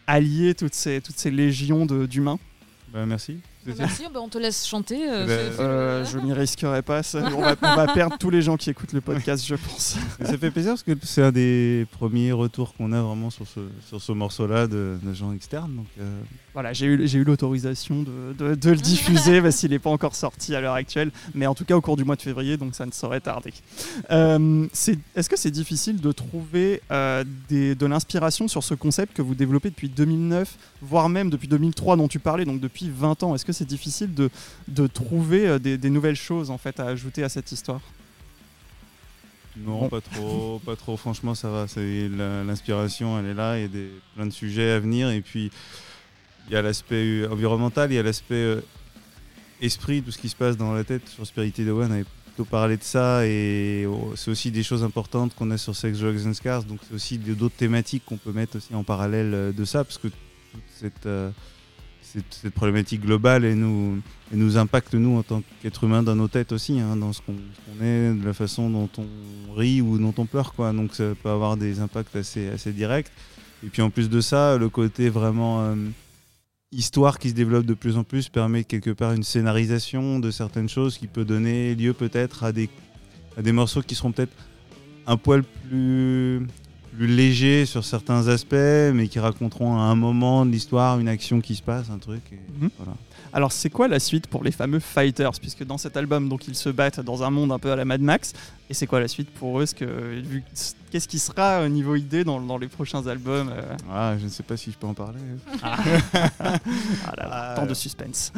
Speaker 1: allier toutes ces toutes ces légions de- d'humains.
Speaker 3: Bah, merci.
Speaker 2: Merci, bah, on te laisse chanter. euh,
Speaker 3: Eh ben,
Speaker 1: Euh, je m'y risquerai pas. ça. On, va, on va perdre tous les gens qui écoutent le podcast, je pense.
Speaker 3: Ça fait plaisir parce que c'est un des premiers retours qu'on a vraiment sur ce, sur ce morceau-là de, de gens externes. Donc, euh,
Speaker 1: Voilà, j'ai eu, l'autorisation de, de- de le diffuser parce qu'il n'est pas encore sorti à l'heure actuelle, mais en tout cas au cours du mois de février, donc ça ne saurait tarder. Euh, Est-ce que c'est difficile de trouver euh, des- de l'inspiration sur ce concept que vous développez depuis 2009, voire même depuis 2003 dont tu parlais, donc depuis 20 ans? Est-ce que c'est difficile de, de trouver euh, des, des nouvelles choses en fait à ajouter à cette histoire?
Speaker 3: Non,
Speaker 1: Bon.
Speaker 3: pas trop, pas trop. Franchement, ça va. L'inspiration, elle est là. Il y a des, plein de sujets à venir. Et puis, il y a l'aspect euh, environnemental, il y a l'aspect euh, esprit, tout ce qui se passe dans la tête. Sur Spirited Away, on avait plutôt parlé de ça. Et oh, c'est aussi des choses importantes qu'on a sur Sex, Drugs and Scars. Donc, c'est aussi d'autres thématiques qu'on peut mettre aussi en parallèle euh, de ça. Parce que toute cette, euh, cette, cette problématique globale et nous, et nous impacte, nous, en tant qu'êtres humains, dans nos têtes aussi, hein, dans ce qu'on est, de la façon dont on rit ou dont on pleure. Quoi. Donc ça peut avoir des impacts assez, assez directs. Et puis en plus de ça, le côté vraiment euh, histoire qui se développe de plus en plus permet quelque part une scénarisation de certaines choses qui peut donner lieu peut-être à des, à des morceaux qui seront peut-être un poil plus, plus légers sur certains aspects, mais qui raconteront à un moment de l'histoire une action qui se passe, un truc. et
Speaker 1: Mhm.
Speaker 3: voilà.
Speaker 1: Alors c'est quoi la suite pour les fameux Fighters? Puisque dans cet album, donc ils se battent dans un monde un peu à la Mad Max. Et c'est quoi la suite pour eux Qu'est-ce qui sera au niveau idée dans, dans les prochains albums euh
Speaker 3: Ah, je ne sais pas si je peux en parler.
Speaker 1: Ah là,
Speaker 3: Ah,
Speaker 1: tant
Speaker 3: euh.
Speaker 1: de suspense.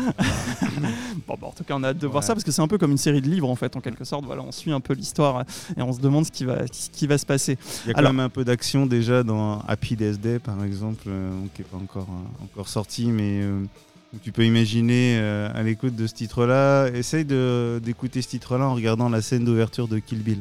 Speaker 1: bon, en tout cas, on a hâte de voir ça parce que c'est un peu comme une série de livres en fait, en quelque sorte. Voilà, on suit un peu l'histoire et on se demande ce qui va, ce qui va se passer.
Speaker 3: Il y a quand
Speaker 1: Alors-
Speaker 3: même un peu d'action déjà dans Happy Death Day, par exemple, euh, qui n'est pas encore, euh, encore sorti, mais euh, où tu peux imaginer euh, à l'écoute de ce titre-là. Essaye de- d'écouter ce titre-là en regardant la scène d'ouverture de Kill Bill.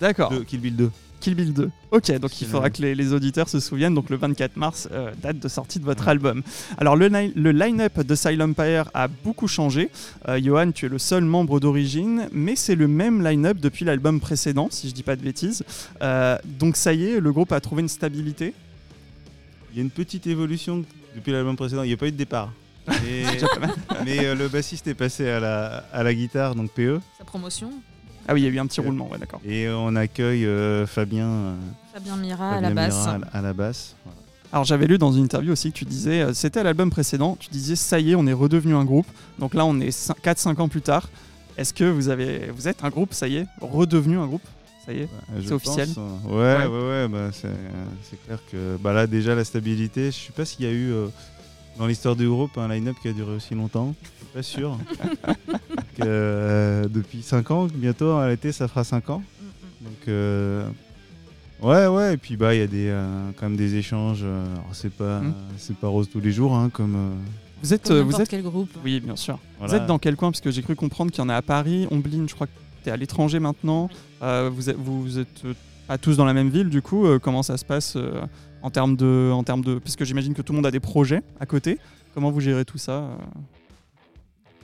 Speaker 1: D'accord.
Speaker 3: De Kill Bill 2.
Speaker 1: Kill Bill 2. Ok, donc il faudra que les, les auditeurs se souviennent. Donc le 24 mars, euh, date de sortie de votre
Speaker 3: Ouais.
Speaker 1: album. Alors le, le line-up de Silent Empire a beaucoup changé. Euh, Johan, tu es le seul membre d'origine, mais c'est le même line-up depuis l'album précédent, si je dis pas de bêtises. Euh, donc ça y est, le groupe a trouvé une stabilité.
Speaker 3: Il y a une petite évolution depuis l'album précédent. Il n'y a pas eu de départ. Mais euh, le bassiste est passé à la, à la guitare, donc PE.
Speaker 2: Sa promotion.
Speaker 1: Ah oui, il y a eu un petit roulement, ouais, d'accord.
Speaker 3: Et on accueille euh, Fabien, euh,
Speaker 2: Fabien Mira à
Speaker 3: Fabien
Speaker 2: la basse.
Speaker 3: Mira à la- à la basse. Voilà.
Speaker 1: Alors j'avais lu dans une interview aussi que tu disais, euh, c'était à l'album précédent, tu disais ça y est, on est redevenu un groupe. Donc là on est 4-5 ans plus tard. Est-ce que vous, avez, vous êtes un groupe, ça y est, redevenu un groupe Ça y est
Speaker 3: Ouais, je
Speaker 1: C'est officiel
Speaker 3: pense, euh,
Speaker 1: Ouais.
Speaker 3: Ouais, ouais, ouais, bah, c'est euh, c'est clair que bah, là, déjà, la stabilité, je sais pas s'il y a eu euh, dans l'histoire du groupe un line-up qui a duré aussi longtemps. Je suis pas sûr. euh, depuis 5 ans, bientôt, à l'été, ça fera 5 ans. Donc, euh, ouais, ouais, et puis bah, il y a des, euh, quand même des échanges. alors, c'est pas,
Speaker 1: Mm.
Speaker 3: c'est pas rose tous les jours, hein, comme. euh,
Speaker 1: Vous êtes,
Speaker 2: Comme
Speaker 1: vous êtes...
Speaker 2: quel groupe.
Speaker 1: Oui, bien sûr. Vous êtes dans quel coin? Parce que j'ai cru comprendre qu'il y en a à Paris, Ombline, je crois que tu es à l'étranger maintenant. Euh, vous êtes, vous êtes euh, pas tous dans la même ville, du coup, euh, comment ça se passe euh, en termes de... En termes de... Parce que j'imagine que tout le monde a des projets à côté. Comment vous gérez tout ça euh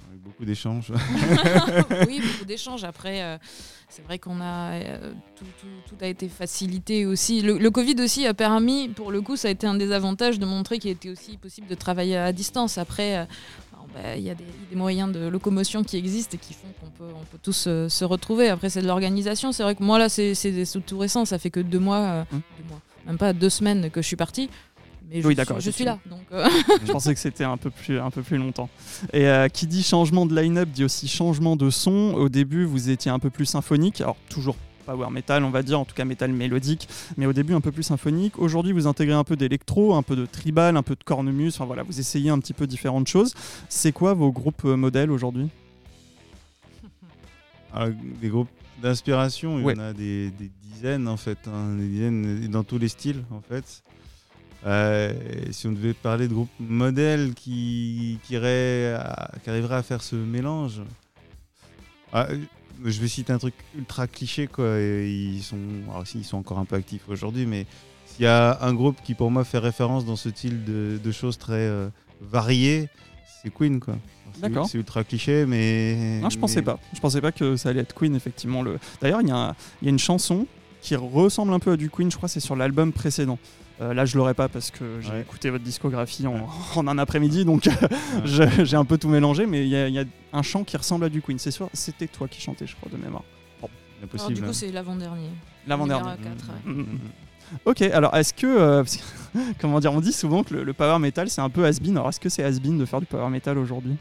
Speaker 3: Avec beaucoup d'échanges.
Speaker 2: oui, beaucoup d'échanges. Après, euh, c'est vrai qu'on a euh, tout, tout- tout a été facilité aussi. Le, le Covid aussi a permis, pour le coup, ça a été un des avantages de montrer qu'il était aussi possible de travailler à distance. Après, euh, bah, il y a des, des moyens de locomotion qui existent et qui font qu'on peut, on peut tous euh, se retrouver. Après, c'est de l'organisation. C'est vrai que moi là, c'est tout récent. Ça fait que deux mois, euh,
Speaker 1: Hum.
Speaker 2: deux mois, même pas deux semaines que je suis partie. Mais je,
Speaker 1: Oui,
Speaker 2: suis-
Speaker 1: d'accord,
Speaker 2: je suis là. Donc, euh,
Speaker 1: Je pensais que c'était un peu plus, un peu plus longtemps. Et euh, qui dit changement de line-up dit aussi changement de son. Au début, vous étiez un peu plus symphonique. Alors, toujours power metal, on va dire, en tout cas metal mélodique, mais au début un peu plus symphonique. Aujourd'hui, vous intégrez un peu d'électro, un peu de tribal, un peu de cornemuse. Enfin voilà, vous essayez un petit peu différentes choses. C'est quoi vos groupes euh, modèles aujourd'hui?
Speaker 3: Alors, des groupes d'inspiration, il
Speaker 1: Ouais.
Speaker 3: y en a des, des dizaines en fait, hein, des dizaines dans tous les styles en fait. Euh, et si on devait parler de groupes modèles qui, qui, à- qui arriveraient à faire ce mélange, ah, je vais citer un truc ultra cliché, quoi. et ils sont, alors si, ils sont encore un peu actifs aujourd'hui, mais s'il y a un groupe qui pour moi fait référence dans ce style de, de choses très euh, variées, c'est Queen, quoi.
Speaker 1: D'accord.
Speaker 3: C'est ultra cliché, mais.
Speaker 1: Non, je pensais
Speaker 3: mais-
Speaker 1: pas. Je pensais pas que ça allait être Queen, effectivement. Le... D'ailleurs, il y, a un- il y a une chanson qui ressemble un peu à du Queen, je crois, c'est sur l'album précédent. Euh, là, je l'aurais pas parce que j'ai
Speaker 3: Ouais.
Speaker 1: écouté votre discographie en, en un après-midi, donc je- j'ai un peu tout mélangé, mais il y, a- il y a un chant qui ressemble à du Queen. C'est sûr, c'était toi qui chantais, je crois, de mémoire.
Speaker 3: C'est
Speaker 2: Alors, du
Speaker 3: hein.
Speaker 2: coup, c'est l'avant-dernier.
Speaker 1: L'avant-dernier. Ok, alors est-ce que, euh, comment dire, on dit souvent que le, le power metal c'est un peu has-been. Alors est-ce que c'est has-been de faire du power metal aujourd'hui?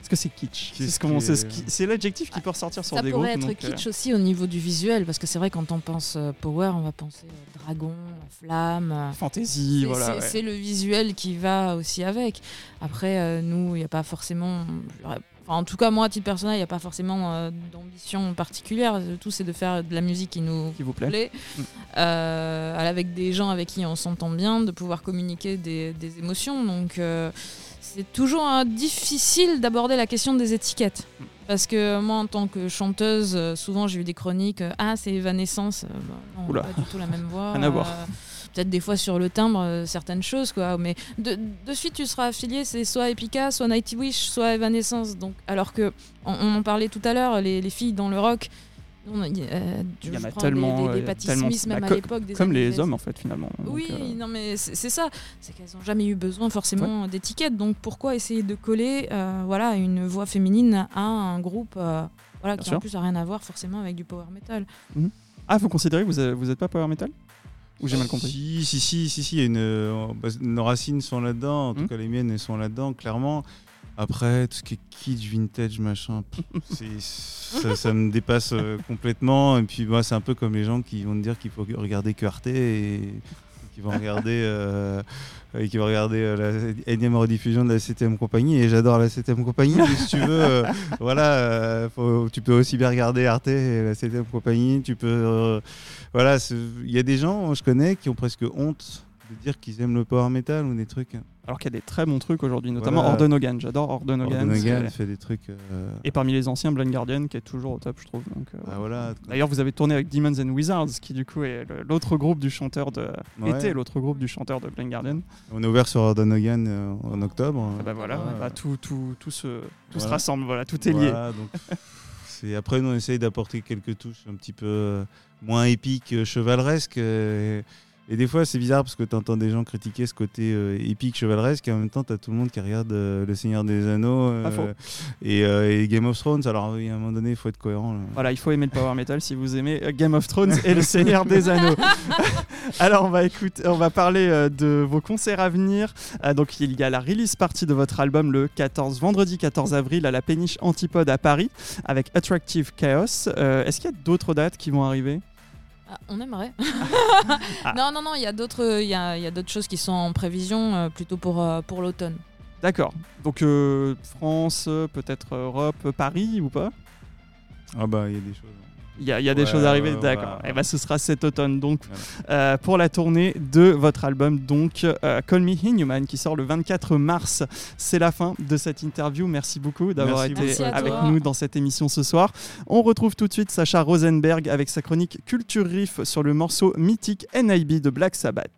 Speaker 1: Est-ce que c'est kitsch? C'est
Speaker 3: Qu'est-ce
Speaker 1: ce qu'on-
Speaker 3: qui
Speaker 1: c'est
Speaker 3: est-
Speaker 1: ce qui- c'est l'adjectif qui peut ressortir sur
Speaker 2: Ça
Speaker 1: des
Speaker 2: pourrait
Speaker 1: groupes.
Speaker 2: être
Speaker 1: donc, euh,
Speaker 2: kitsch aussi au niveau du visuel, parce que c'est vrai quand on pense euh, power, on va penser euh, dragon, la flamme. euh,
Speaker 1: Fantasy,
Speaker 2: c'est-
Speaker 1: voilà.
Speaker 2: c'est
Speaker 1: ouais.
Speaker 2: c'est le visuel qui va aussi avec. Après, euh, nous, il n'y a pas forcément. Enfin, en tout cas, moi, à titre personnel, il n'y a pas forcément euh, d'ambition particulière. Tout, c'est de faire de la musique qui nous
Speaker 1: vous plaît.
Speaker 2: plaît,
Speaker 1: Mm.
Speaker 2: euh, avec des gens avec qui on s'entend bien, de pouvoir communiquer des, des émotions. Donc, euh, c'est toujours euh, difficile d'aborder la question des étiquettes.
Speaker 1: Mm.
Speaker 2: Parce que moi, en tant que chanteuse, souvent j'ai eu des chroniques Ah, c'est Evanescence. Bah, non,
Speaker 1: Oula.
Speaker 2: pas du tout la même voix.
Speaker 1: Rien à voir.
Speaker 2: Euh, Peut-être des fois sur le timbre, euh, certaines choses, quoi. Mais de, de suite, tu seras affilié, c'est soit Epica, soit Nightwish, soit Evanescence. Donc, alors que, on, on en parlait tout à l'heure, les, les filles dans le rock, on euh,
Speaker 1: Il y en a tellement,
Speaker 2: Des, des,
Speaker 1: euh,
Speaker 2: des
Speaker 1: il y a
Speaker 2: Patti
Speaker 1: tellement-
Speaker 2: Smith, même
Speaker 1: bah,
Speaker 2: à l'époque.
Speaker 1: Comme les
Speaker 2: 20.
Speaker 1: hommes en fait finalement. Donc,
Speaker 2: Oui,
Speaker 1: euh,
Speaker 2: non mais c'est ça, c'est qu'elles n'ont jamais eu besoin forcément d'étiquettes, donc pourquoi essayer de coller euh, voilà, une voix féminine à un groupe euh, voilà,
Speaker 1: Bien
Speaker 2: qui
Speaker 1: sûr.
Speaker 2: en plus a rien à voir forcément avec du power metal?
Speaker 1: Ah, vous considérez que vous êtes, vous êtes pas power metal? Ou j'ai mal compris
Speaker 3: Si, si, si, si, si, il y a une, euh, bah, nos racines sont là-dedans, en tout
Speaker 1: Hmm.
Speaker 3: cas les miennes elles sont là-dedans, clairement. Après, tout ce qui est kitsch, vintage, machin, ça, ça me dépasse euh, complètement. Et puis, moi, c'est un peu comme les gens qui vont te dire qu'il faut regarder que Arte et qui vont regarder, euh, et qui vont regarder euh, la énième rediffusion de la 7ème compagnie. Et j'adore la 7ème compagnie, mais si tu veux, euh, voilà, euh, faut- tu peux aussi bien regarder Arte et la 7ème compagnie. Tu peux. euh, voilà, il y a des gens, je connais, qui ont presque honte de dire qu'ils aiment le power metal ou des trucs.
Speaker 1: Alors qu'il y a des très bons trucs aujourd'hui, notamment
Speaker 3: Voilà.
Speaker 1: Orden Hogan. J'adore Orden Hogan.
Speaker 3: Ordonogan
Speaker 1: c'est-
Speaker 3: fait des trucs. euh,
Speaker 1: Et parmi les anciens, Blind Guardian qui est toujours au top, je trouve. Donc, euh,
Speaker 3: voilà.
Speaker 1: D'ailleurs, vous avez tourné avec Demons and Wizards, qui du coup est l'autre groupe du chanteur de.
Speaker 3: Ouais.
Speaker 1: était l'autre groupe du chanteur de Blind Guardian.
Speaker 3: On est ouvert sur Ordonogan euh, en octobre.
Speaker 1: Ah bah voilà,
Speaker 3: Ouais.
Speaker 1: bah, tout, tout, tout, se, tout se rassemble, voilà, tout est lié.
Speaker 3: Voilà, donc, c'est- après, nous, on essaye d'apporter quelques touches un petit peu euh, moins épiques, chevaleresques. Et des fois, c'est bizarre parce que tu entends des gens critiquer ce côté euh, épique, chevaleresque, et en même temps, tu as tout le monde qui regarde euh, Le Seigneur des Anneaux euh, et, et Game of Thrones. Alors, oui, à un moment donné, il faut être cohérent. là.
Speaker 1: Voilà, il faut aimer le power metal si vous aimez Game of Thrones et le Seigneur des Anneaux. Alors on va écouter, on va parler de vos concerts à venir. Euh, donc il y a la release party de votre album le 14 vendredi 14 avril à la Péniche Antipode à Paris avec Attractive Chaos. Est-ce qu'il y a d'autres dates qui vont arriver?
Speaker 2: Ah, On aimerait.
Speaker 1: Ah.
Speaker 2: Non, non, non, il y a d'autres il y a, il y a d'autres choses qui sont en prévision euh, plutôt pour, euh, pour l'automne.
Speaker 1: D'accord. Donc euh, France, euh, peut-être Europe, euh, Paris ou pas?
Speaker 3: Ah, bah, il y a des choses.
Speaker 1: Il y a, il y a des
Speaker 3: Ouais,
Speaker 1: choses à arriver,
Speaker 3: ouais,
Speaker 1: d'accord.
Speaker 3: ouais.
Speaker 1: Et ben ce sera cet automne donc euh, pour la tournée de votre album donc euh, Call Me Inhuman qui sort le 24 mars. C'est la fin de cette interview. Merci beaucoup d'avoir été.
Speaker 2: Merci
Speaker 1: avec nous dans cette émission ce soir. On retrouve tout de suite Sacha Rosenberg avec sa chronique Culture Riff sur le morceau mythique NIB de Black Sabbath.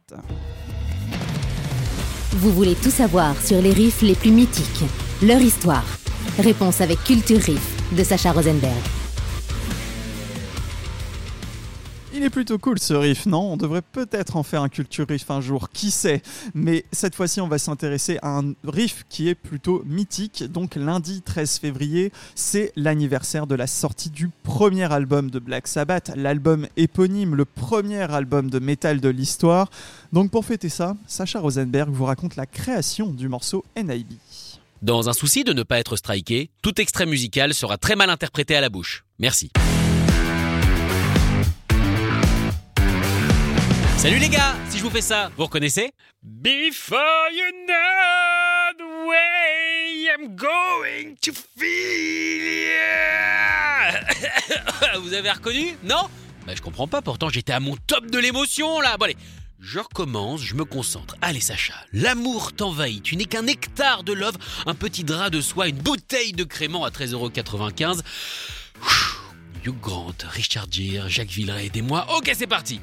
Speaker 5: Vous voulez tout savoir sur les riffs les plus mythiques, leur histoire. Réponse avec Culture Riff de Sacha Rosenberg.
Speaker 1: Il est plutôt cool ce riff, non? On devrait peut-être en faire un culture riff un jour, qui sait? Mais cette fois-ci, on va s'intéresser à un riff qui est plutôt mythique. Donc lundi 13 février, c'est l'anniversaire de la sortie du premier album de Black Sabbath, l'album éponyme, le premier album de métal de l'histoire. Donc pour fêter ça, Sacha Rosenberg vous raconte la création du morceau NIB.
Speaker 6: Dans un souci de ne pas être striké, tout extrait musical sera très mal interprété à la bouche. Merci. Salut les gars, si je vous fais ça, vous reconnaissez Before you know the way I'm going to feel. Vous avez reconnu? Non? Bah je comprends pas, pourtant j'étais à mon top de l'émotion là. Bon allez, je recommence, je me concentre. Allez Sacha, l'amour t'envahit. Tu n'es qu'un nectar de love, un petit drap de soie, une bouteille de crément à 13,95€. Hugh Grant, Richard Gere, Jacques Villeray, aidez-moi. Ok, c'est parti.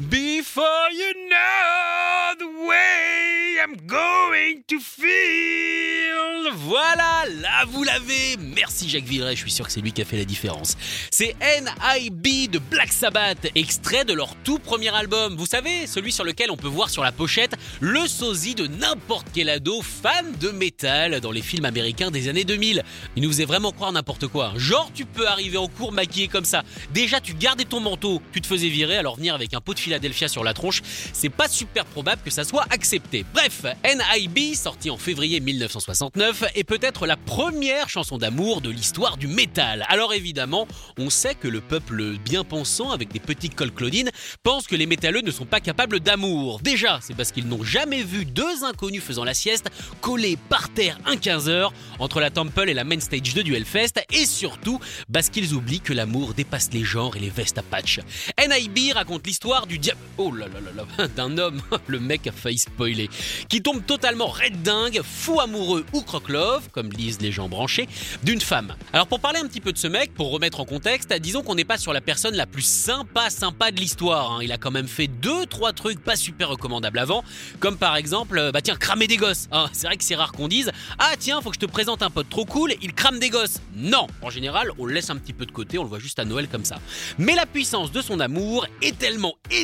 Speaker 6: Before you know the way I'm going to feel. Voilà, là vous l'avez. Merci Jacques Villeray, je suis sûr que c'est lui qui a fait la différence. C'est NIB de Black Sabbath, extrait de leur tout premier album. Vous savez, celui sur lequel on peut voir sur la pochette le sosie de n'importe quel ado fan de métal dans les films américains des années 2000. Il nous faisait vraiment croire n'importe quoi. Genre, tu peux arriver en cours maquillé comme ça. Déjà, tu gardais ton manteau, tu te faisais virer, alors venir avec un pot de Philadelphia sur la tronche, c'est pas super probable que ça soit accepté. Bref, NIB, sorti en février 1969, est peut-être la première chanson d'amour de l'histoire du métal. Alors évidemment, on sait que le peuple bien pensant, avec des petites cols Claudine, pense que les métalleux ne sont pas capables d'amour. Déjà, c'est parce qu'ils n'ont jamais vu deux inconnus faisant la sieste collés par terre un 15 heures entre la Temple et la Main Stage 2 du Hellfest, et surtout parce qu'ils oublient que l'amour dépasse les genres et les vestes à patch. NIB raconte l'histoire du Oh là là là d'un homme, le mec a failli spoiler, qui tombe totalement red dingue, fou amoureux ou croque-love, comme lisent les gens branchés, d'une femme. Alors pour parler un petit peu de ce mec, pour remettre en contexte, disons qu'on n'est pas sur la personne la plus sympa sympa de l'histoire. hein. Il a quand même fait deux trois trucs pas super recommandables avant, comme par exemple, euh, bah tiens, cramer des gosses. hein. c'est vrai que c'est rare qu'on dise, ah tiens, faut que je te présente un pote trop cool, il crame des gosses. Non, en général, on le laisse un petit peu de côté, on le voit juste à Noël comme ça. Mais la puissance de son amour est tellement énorme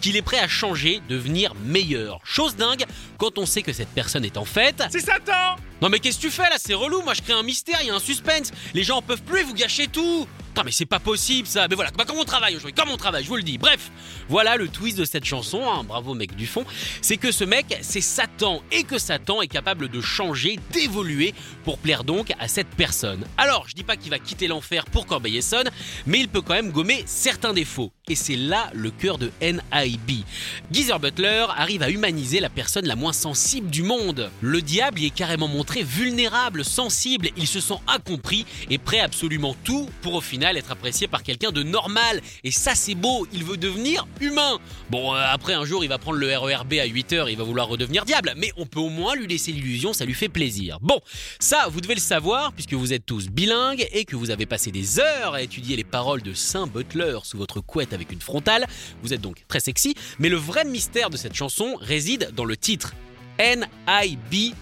Speaker 6: qu'il est prêt à changer, devenir meilleur. Chose dingue quand on sait que cette personne est en fait.
Speaker 7: C'est Satan
Speaker 6: Non mais qu'est-ce que tu fais là? C'est relou, moi je crée un mystère, il y a un suspense. Les gens en peuvent plus, vous gâchez tout. Putain mais c'est pas possible ça. Mais voilà, bah, comme on travaille aujourd'hui, comme on travaille, je vous le dis. Bref, voilà le twist de cette chanson, hein, bravo mec du fond. C'est que ce mec, c'est Satan et que Satan est capable de changer, d'évoluer pour plaire donc à cette personne. Alors, je dis pas qu'il va quitter l'enfer pour Corbeil-Essonne, mais il peut quand même gommer certains défauts. Et c'est là le cœur de NIB. Geezer Butler arrive à humaniser la personne la moins sensible du monde. Le diable y est carrément montré vulnérable, sensible, il se sent incompris et prêt à absolument tout pour au final être apprécié par quelqu'un de normal. Et ça c'est beau, il veut devenir humain. Bon, euh, après un jour il va prendre le RERB à 8h, il va vouloir redevenir diable, mais on peut au moins lui laisser l'illusion, ça lui fait plaisir. Bon, ça vous devez le savoir puisque vous êtes tous bilingues et que vous avez passé des heures à étudier les paroles de Saint Butler sous votre couette avec une frontale. Vous êtes donc très sexy, mais le vrai mystère de cette chanson réside dans le titre. N-I-B-N-I-B.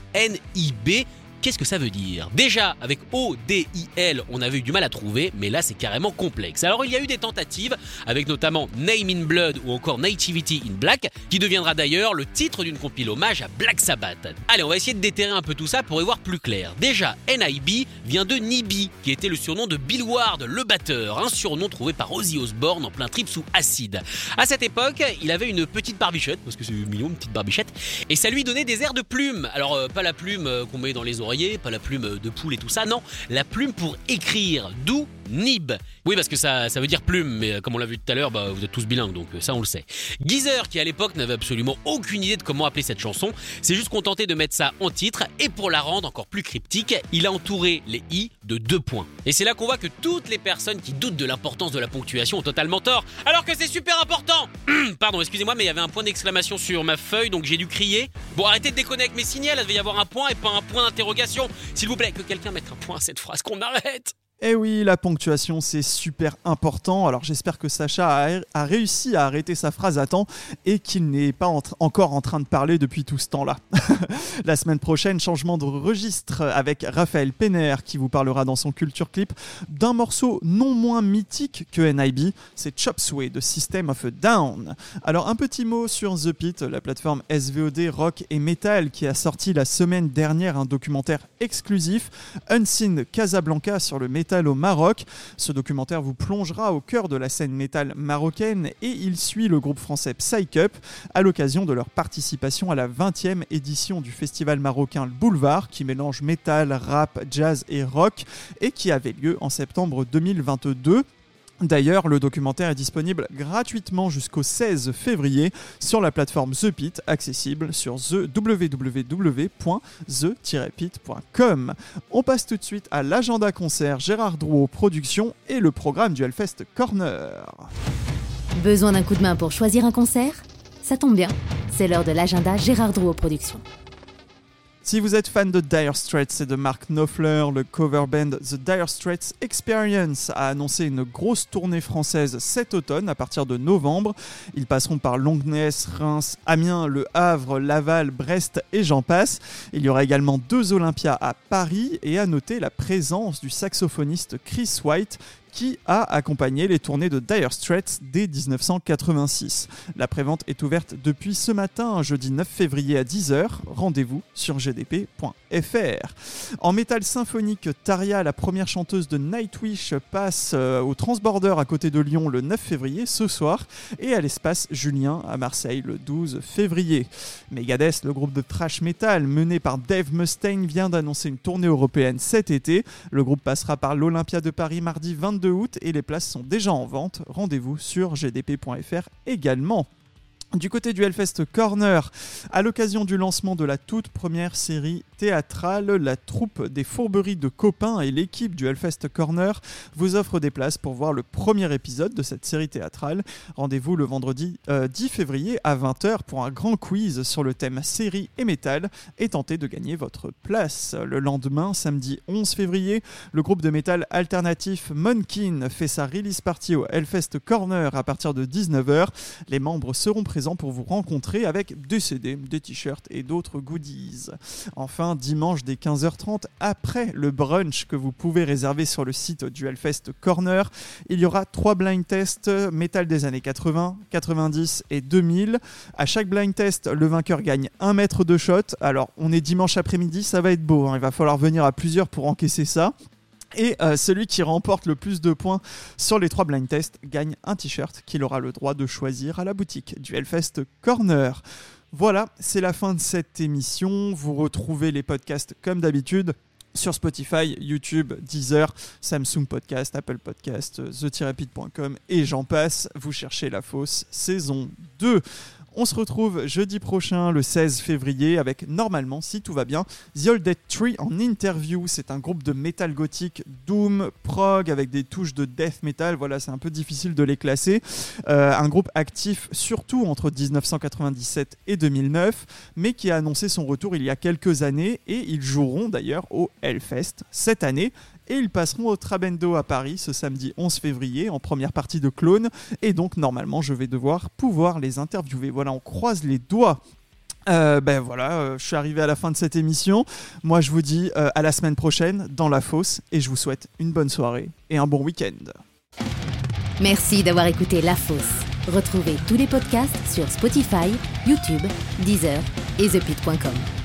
Speaker 6: Qu'est-ce que ça veut dire? Déjà, avec O-D-I-L, on avait eu du mal à trouver, mais là c'est carrément complexe. Alors il y a eu des tentatives, avec notamment Name in Blood ou encore Nativity in Black, qui deviendra d'ailleurs le titre d'une compile hommage à Black Sabbath. Allez, on va essayer de déterrer un peu tout ça pour y voir plus clair. Déjà, NIB vient de Nibi, qui était le surnom de Bill Ward, le batteur, un surnom trouvé par Ozzy Osbourne en plein trip sous acide. À cette époque, il avait une petite barbichette, parce que c'est mignon, une petite barbichette, et ça lui donnait des airs de plume. Alors, euh, pas la plume euh, qu'on met dans les pas la plume de poule et tout ça, non, la plume pour écrire, d'où Nib. Oui, parce que ça, ça veut dire plume, mais euh, comme on l'a vu tout à l'heure, bah, vous êtes tous bilingues, donc euh, ça on le sait. Geezer, qui à l'époque n'avait absolument aucune idée de comment appeler cette chanson, s'est juste contenté de mettre ça en titre, et pour la rendre encore plus cryptique, il a entouré les i de deux points. Et c'est là qu'on voit que toutes les personnes qui doutent de l'importance de la ponctuation ont totalement tort, alors que c'est super important Pardon, excusez-moi, mais il y avait un point d'exclamation sur ma feuille, donc j'ai dû crier. Bon, arrêtez de déconner avec mes signaux, il devait y avoir un point et pas un point d'interrogation. S'il vous plaît, que quelqu'un mette un point à cette phrase, qu'on arrête
Speaker 1: Eh oui, la ponctuation, c'est super important. Alors j'espère que Sacha a, a réussi à arrêter sa phrase à temps et qu'il n'est pas encore en train de parler depuis tout ce temps-là. la semaine prochaine, changement de registre avec Raphaël Penner qui vous parlera dans son Culture Clip d'un morceau non moins mythique que NIB, c'est Chop Suey de System of a Down. Alors un petit mot sur The Pit, la plateforme SVOD rock et metal qui a sorti la semaine dernière un documentaire exclusif, Unseen Casablanca sur le métal au Maroc. Ce documentaire vous plongera au cœur de la scène métal marocaine et il suit le groupe français Psycup à l'occasion de leur participation à la 20e édition du festival marocain Le Boulevard qui mélange métal, rap, jazz et rock et qui avait lieu en septembre 2022. D'ailleurs, le documentaire est disponible gratuitement jusqu'au 16 février sur la plateforme The Pit, accessible sur the www.the-pit.com. On passe tout de suite à l'agenda concert Gérard Drouot Productions et le programme du Hellfest Corner.
Speaker 5: Besoin d'un coup de main pour choisir un concert? Ça tombe bien, c'est l'heure de l'agenda Gérard Drouot Productions.
Speaker 1: Si vous êtes fan de Dire Straits et de Mark Knopfler, le cover band The Dire Straits Experience a annoncé une grosse tournée française cet automne à partir de novembre. Ils passeront par Longness, Reims, Amiens, Le Havre, Laval, Brest et j'en passe. Il y aura également deux Olympias à Paris et à noter la présence du saxophoniste Chris White qui a accompagné les tournées de Dire Straits dès 1986. La prévente est ouverte depuis ce matin, jeudi 9 février à 10h. Rendez-vous sur gdp.fr. En métal symphonique, Taria, la première chanteuse de Nightwish, passe euh, au Transborder à côté de Lyon le 9 février ce soir et à l'espace Julien à Marseille le 12 février. Megadeth, le groupe de thrash metal mené par Dave Mustaine, vient d'annoncer une tournée européenne cet été. Le groupe passera par l'Olympia de Paris mardi 22 août et les places sont déjà en vente. Rendez-vous sur gdp.fr également. Du côté du Hellfest Corner, à l'occasion du lancement de la toute première série théâtrale, la troupe des Fourberies de Copains et l'équipe du Hellfest Corner vous offrent des places pour voir le premier épisode de cette série théâtrale. Rendez-vous le vendredi euh, 10 février à 20h pour un grand quiz sur le thème série et métal et tenter de gagner votre place. Le lendemain, samedi 11 février, le groupe de métal alternatif Monkin fait sa release party au Hellfest Corner à partir de 19h. Les membres seront présents pour vous rencontrer avec des CD, des t-shirts et d'autres goodies. Enfin, dimanche dès 15h30, après le brunch que vous pouvez réserver sur le site du Hellfest Corner, il y aura trois blind tests métal des années 80, 90 et 2000. À chaque blind test, le vainqueur gagne un mètre de shot. Alors, on est dimanche après-midi, ça va être beau. hein. Il va falloir venir à plusieurs pour encaisser ça. Et euh, celui qui remporte le plus de points sur les trois blind tests gagne un t-shirt qu'il aura le droit de choisir à la boutique du Hellfest Corner. Voilà, c'est la fin de cette émission. Vous retrouvez les podcasts comme d'habitude sur Spotify, YouTube, Deezer, Samsung Podcast, Apple Podcast, the-pit.com et j'en passe. Vous cherchez la fosse saison 2. On se retrouve jeudi prochain, le 16 février, avec normalement, si tout va bien, The Old Dead Tree en interview. C'est un groupe de métal gothique, doom, prog, avec des touches de death metal. Voilà, c'est un peu difficile de les classer. Euh, un groupe actif surtout entre 1997 et 2009, mais qui a annoncé son retour il y a quelques années. Et ils joueront d'ailleurs au Hellfest cette année. Et ils passeront au Trabendo à Paris ce samedi 11 février en première partie de Clone. Et donc normalement je vais devoir pouvoir les interviewer. Voilà, on croise les doigts. Euh, ben voilà, euh, je suis arrivé à la fin de cette émission. Moi je vous dis euh, à la semaine prochaine dans la fosse et je vous souhaite une bonne soirée et un bon week-end.
Speaker 5: Merci d'avoir écouté La Fosse. Retrouvez tous les podcasts sur Spotify, YouTube, Deezer et ThePit.com.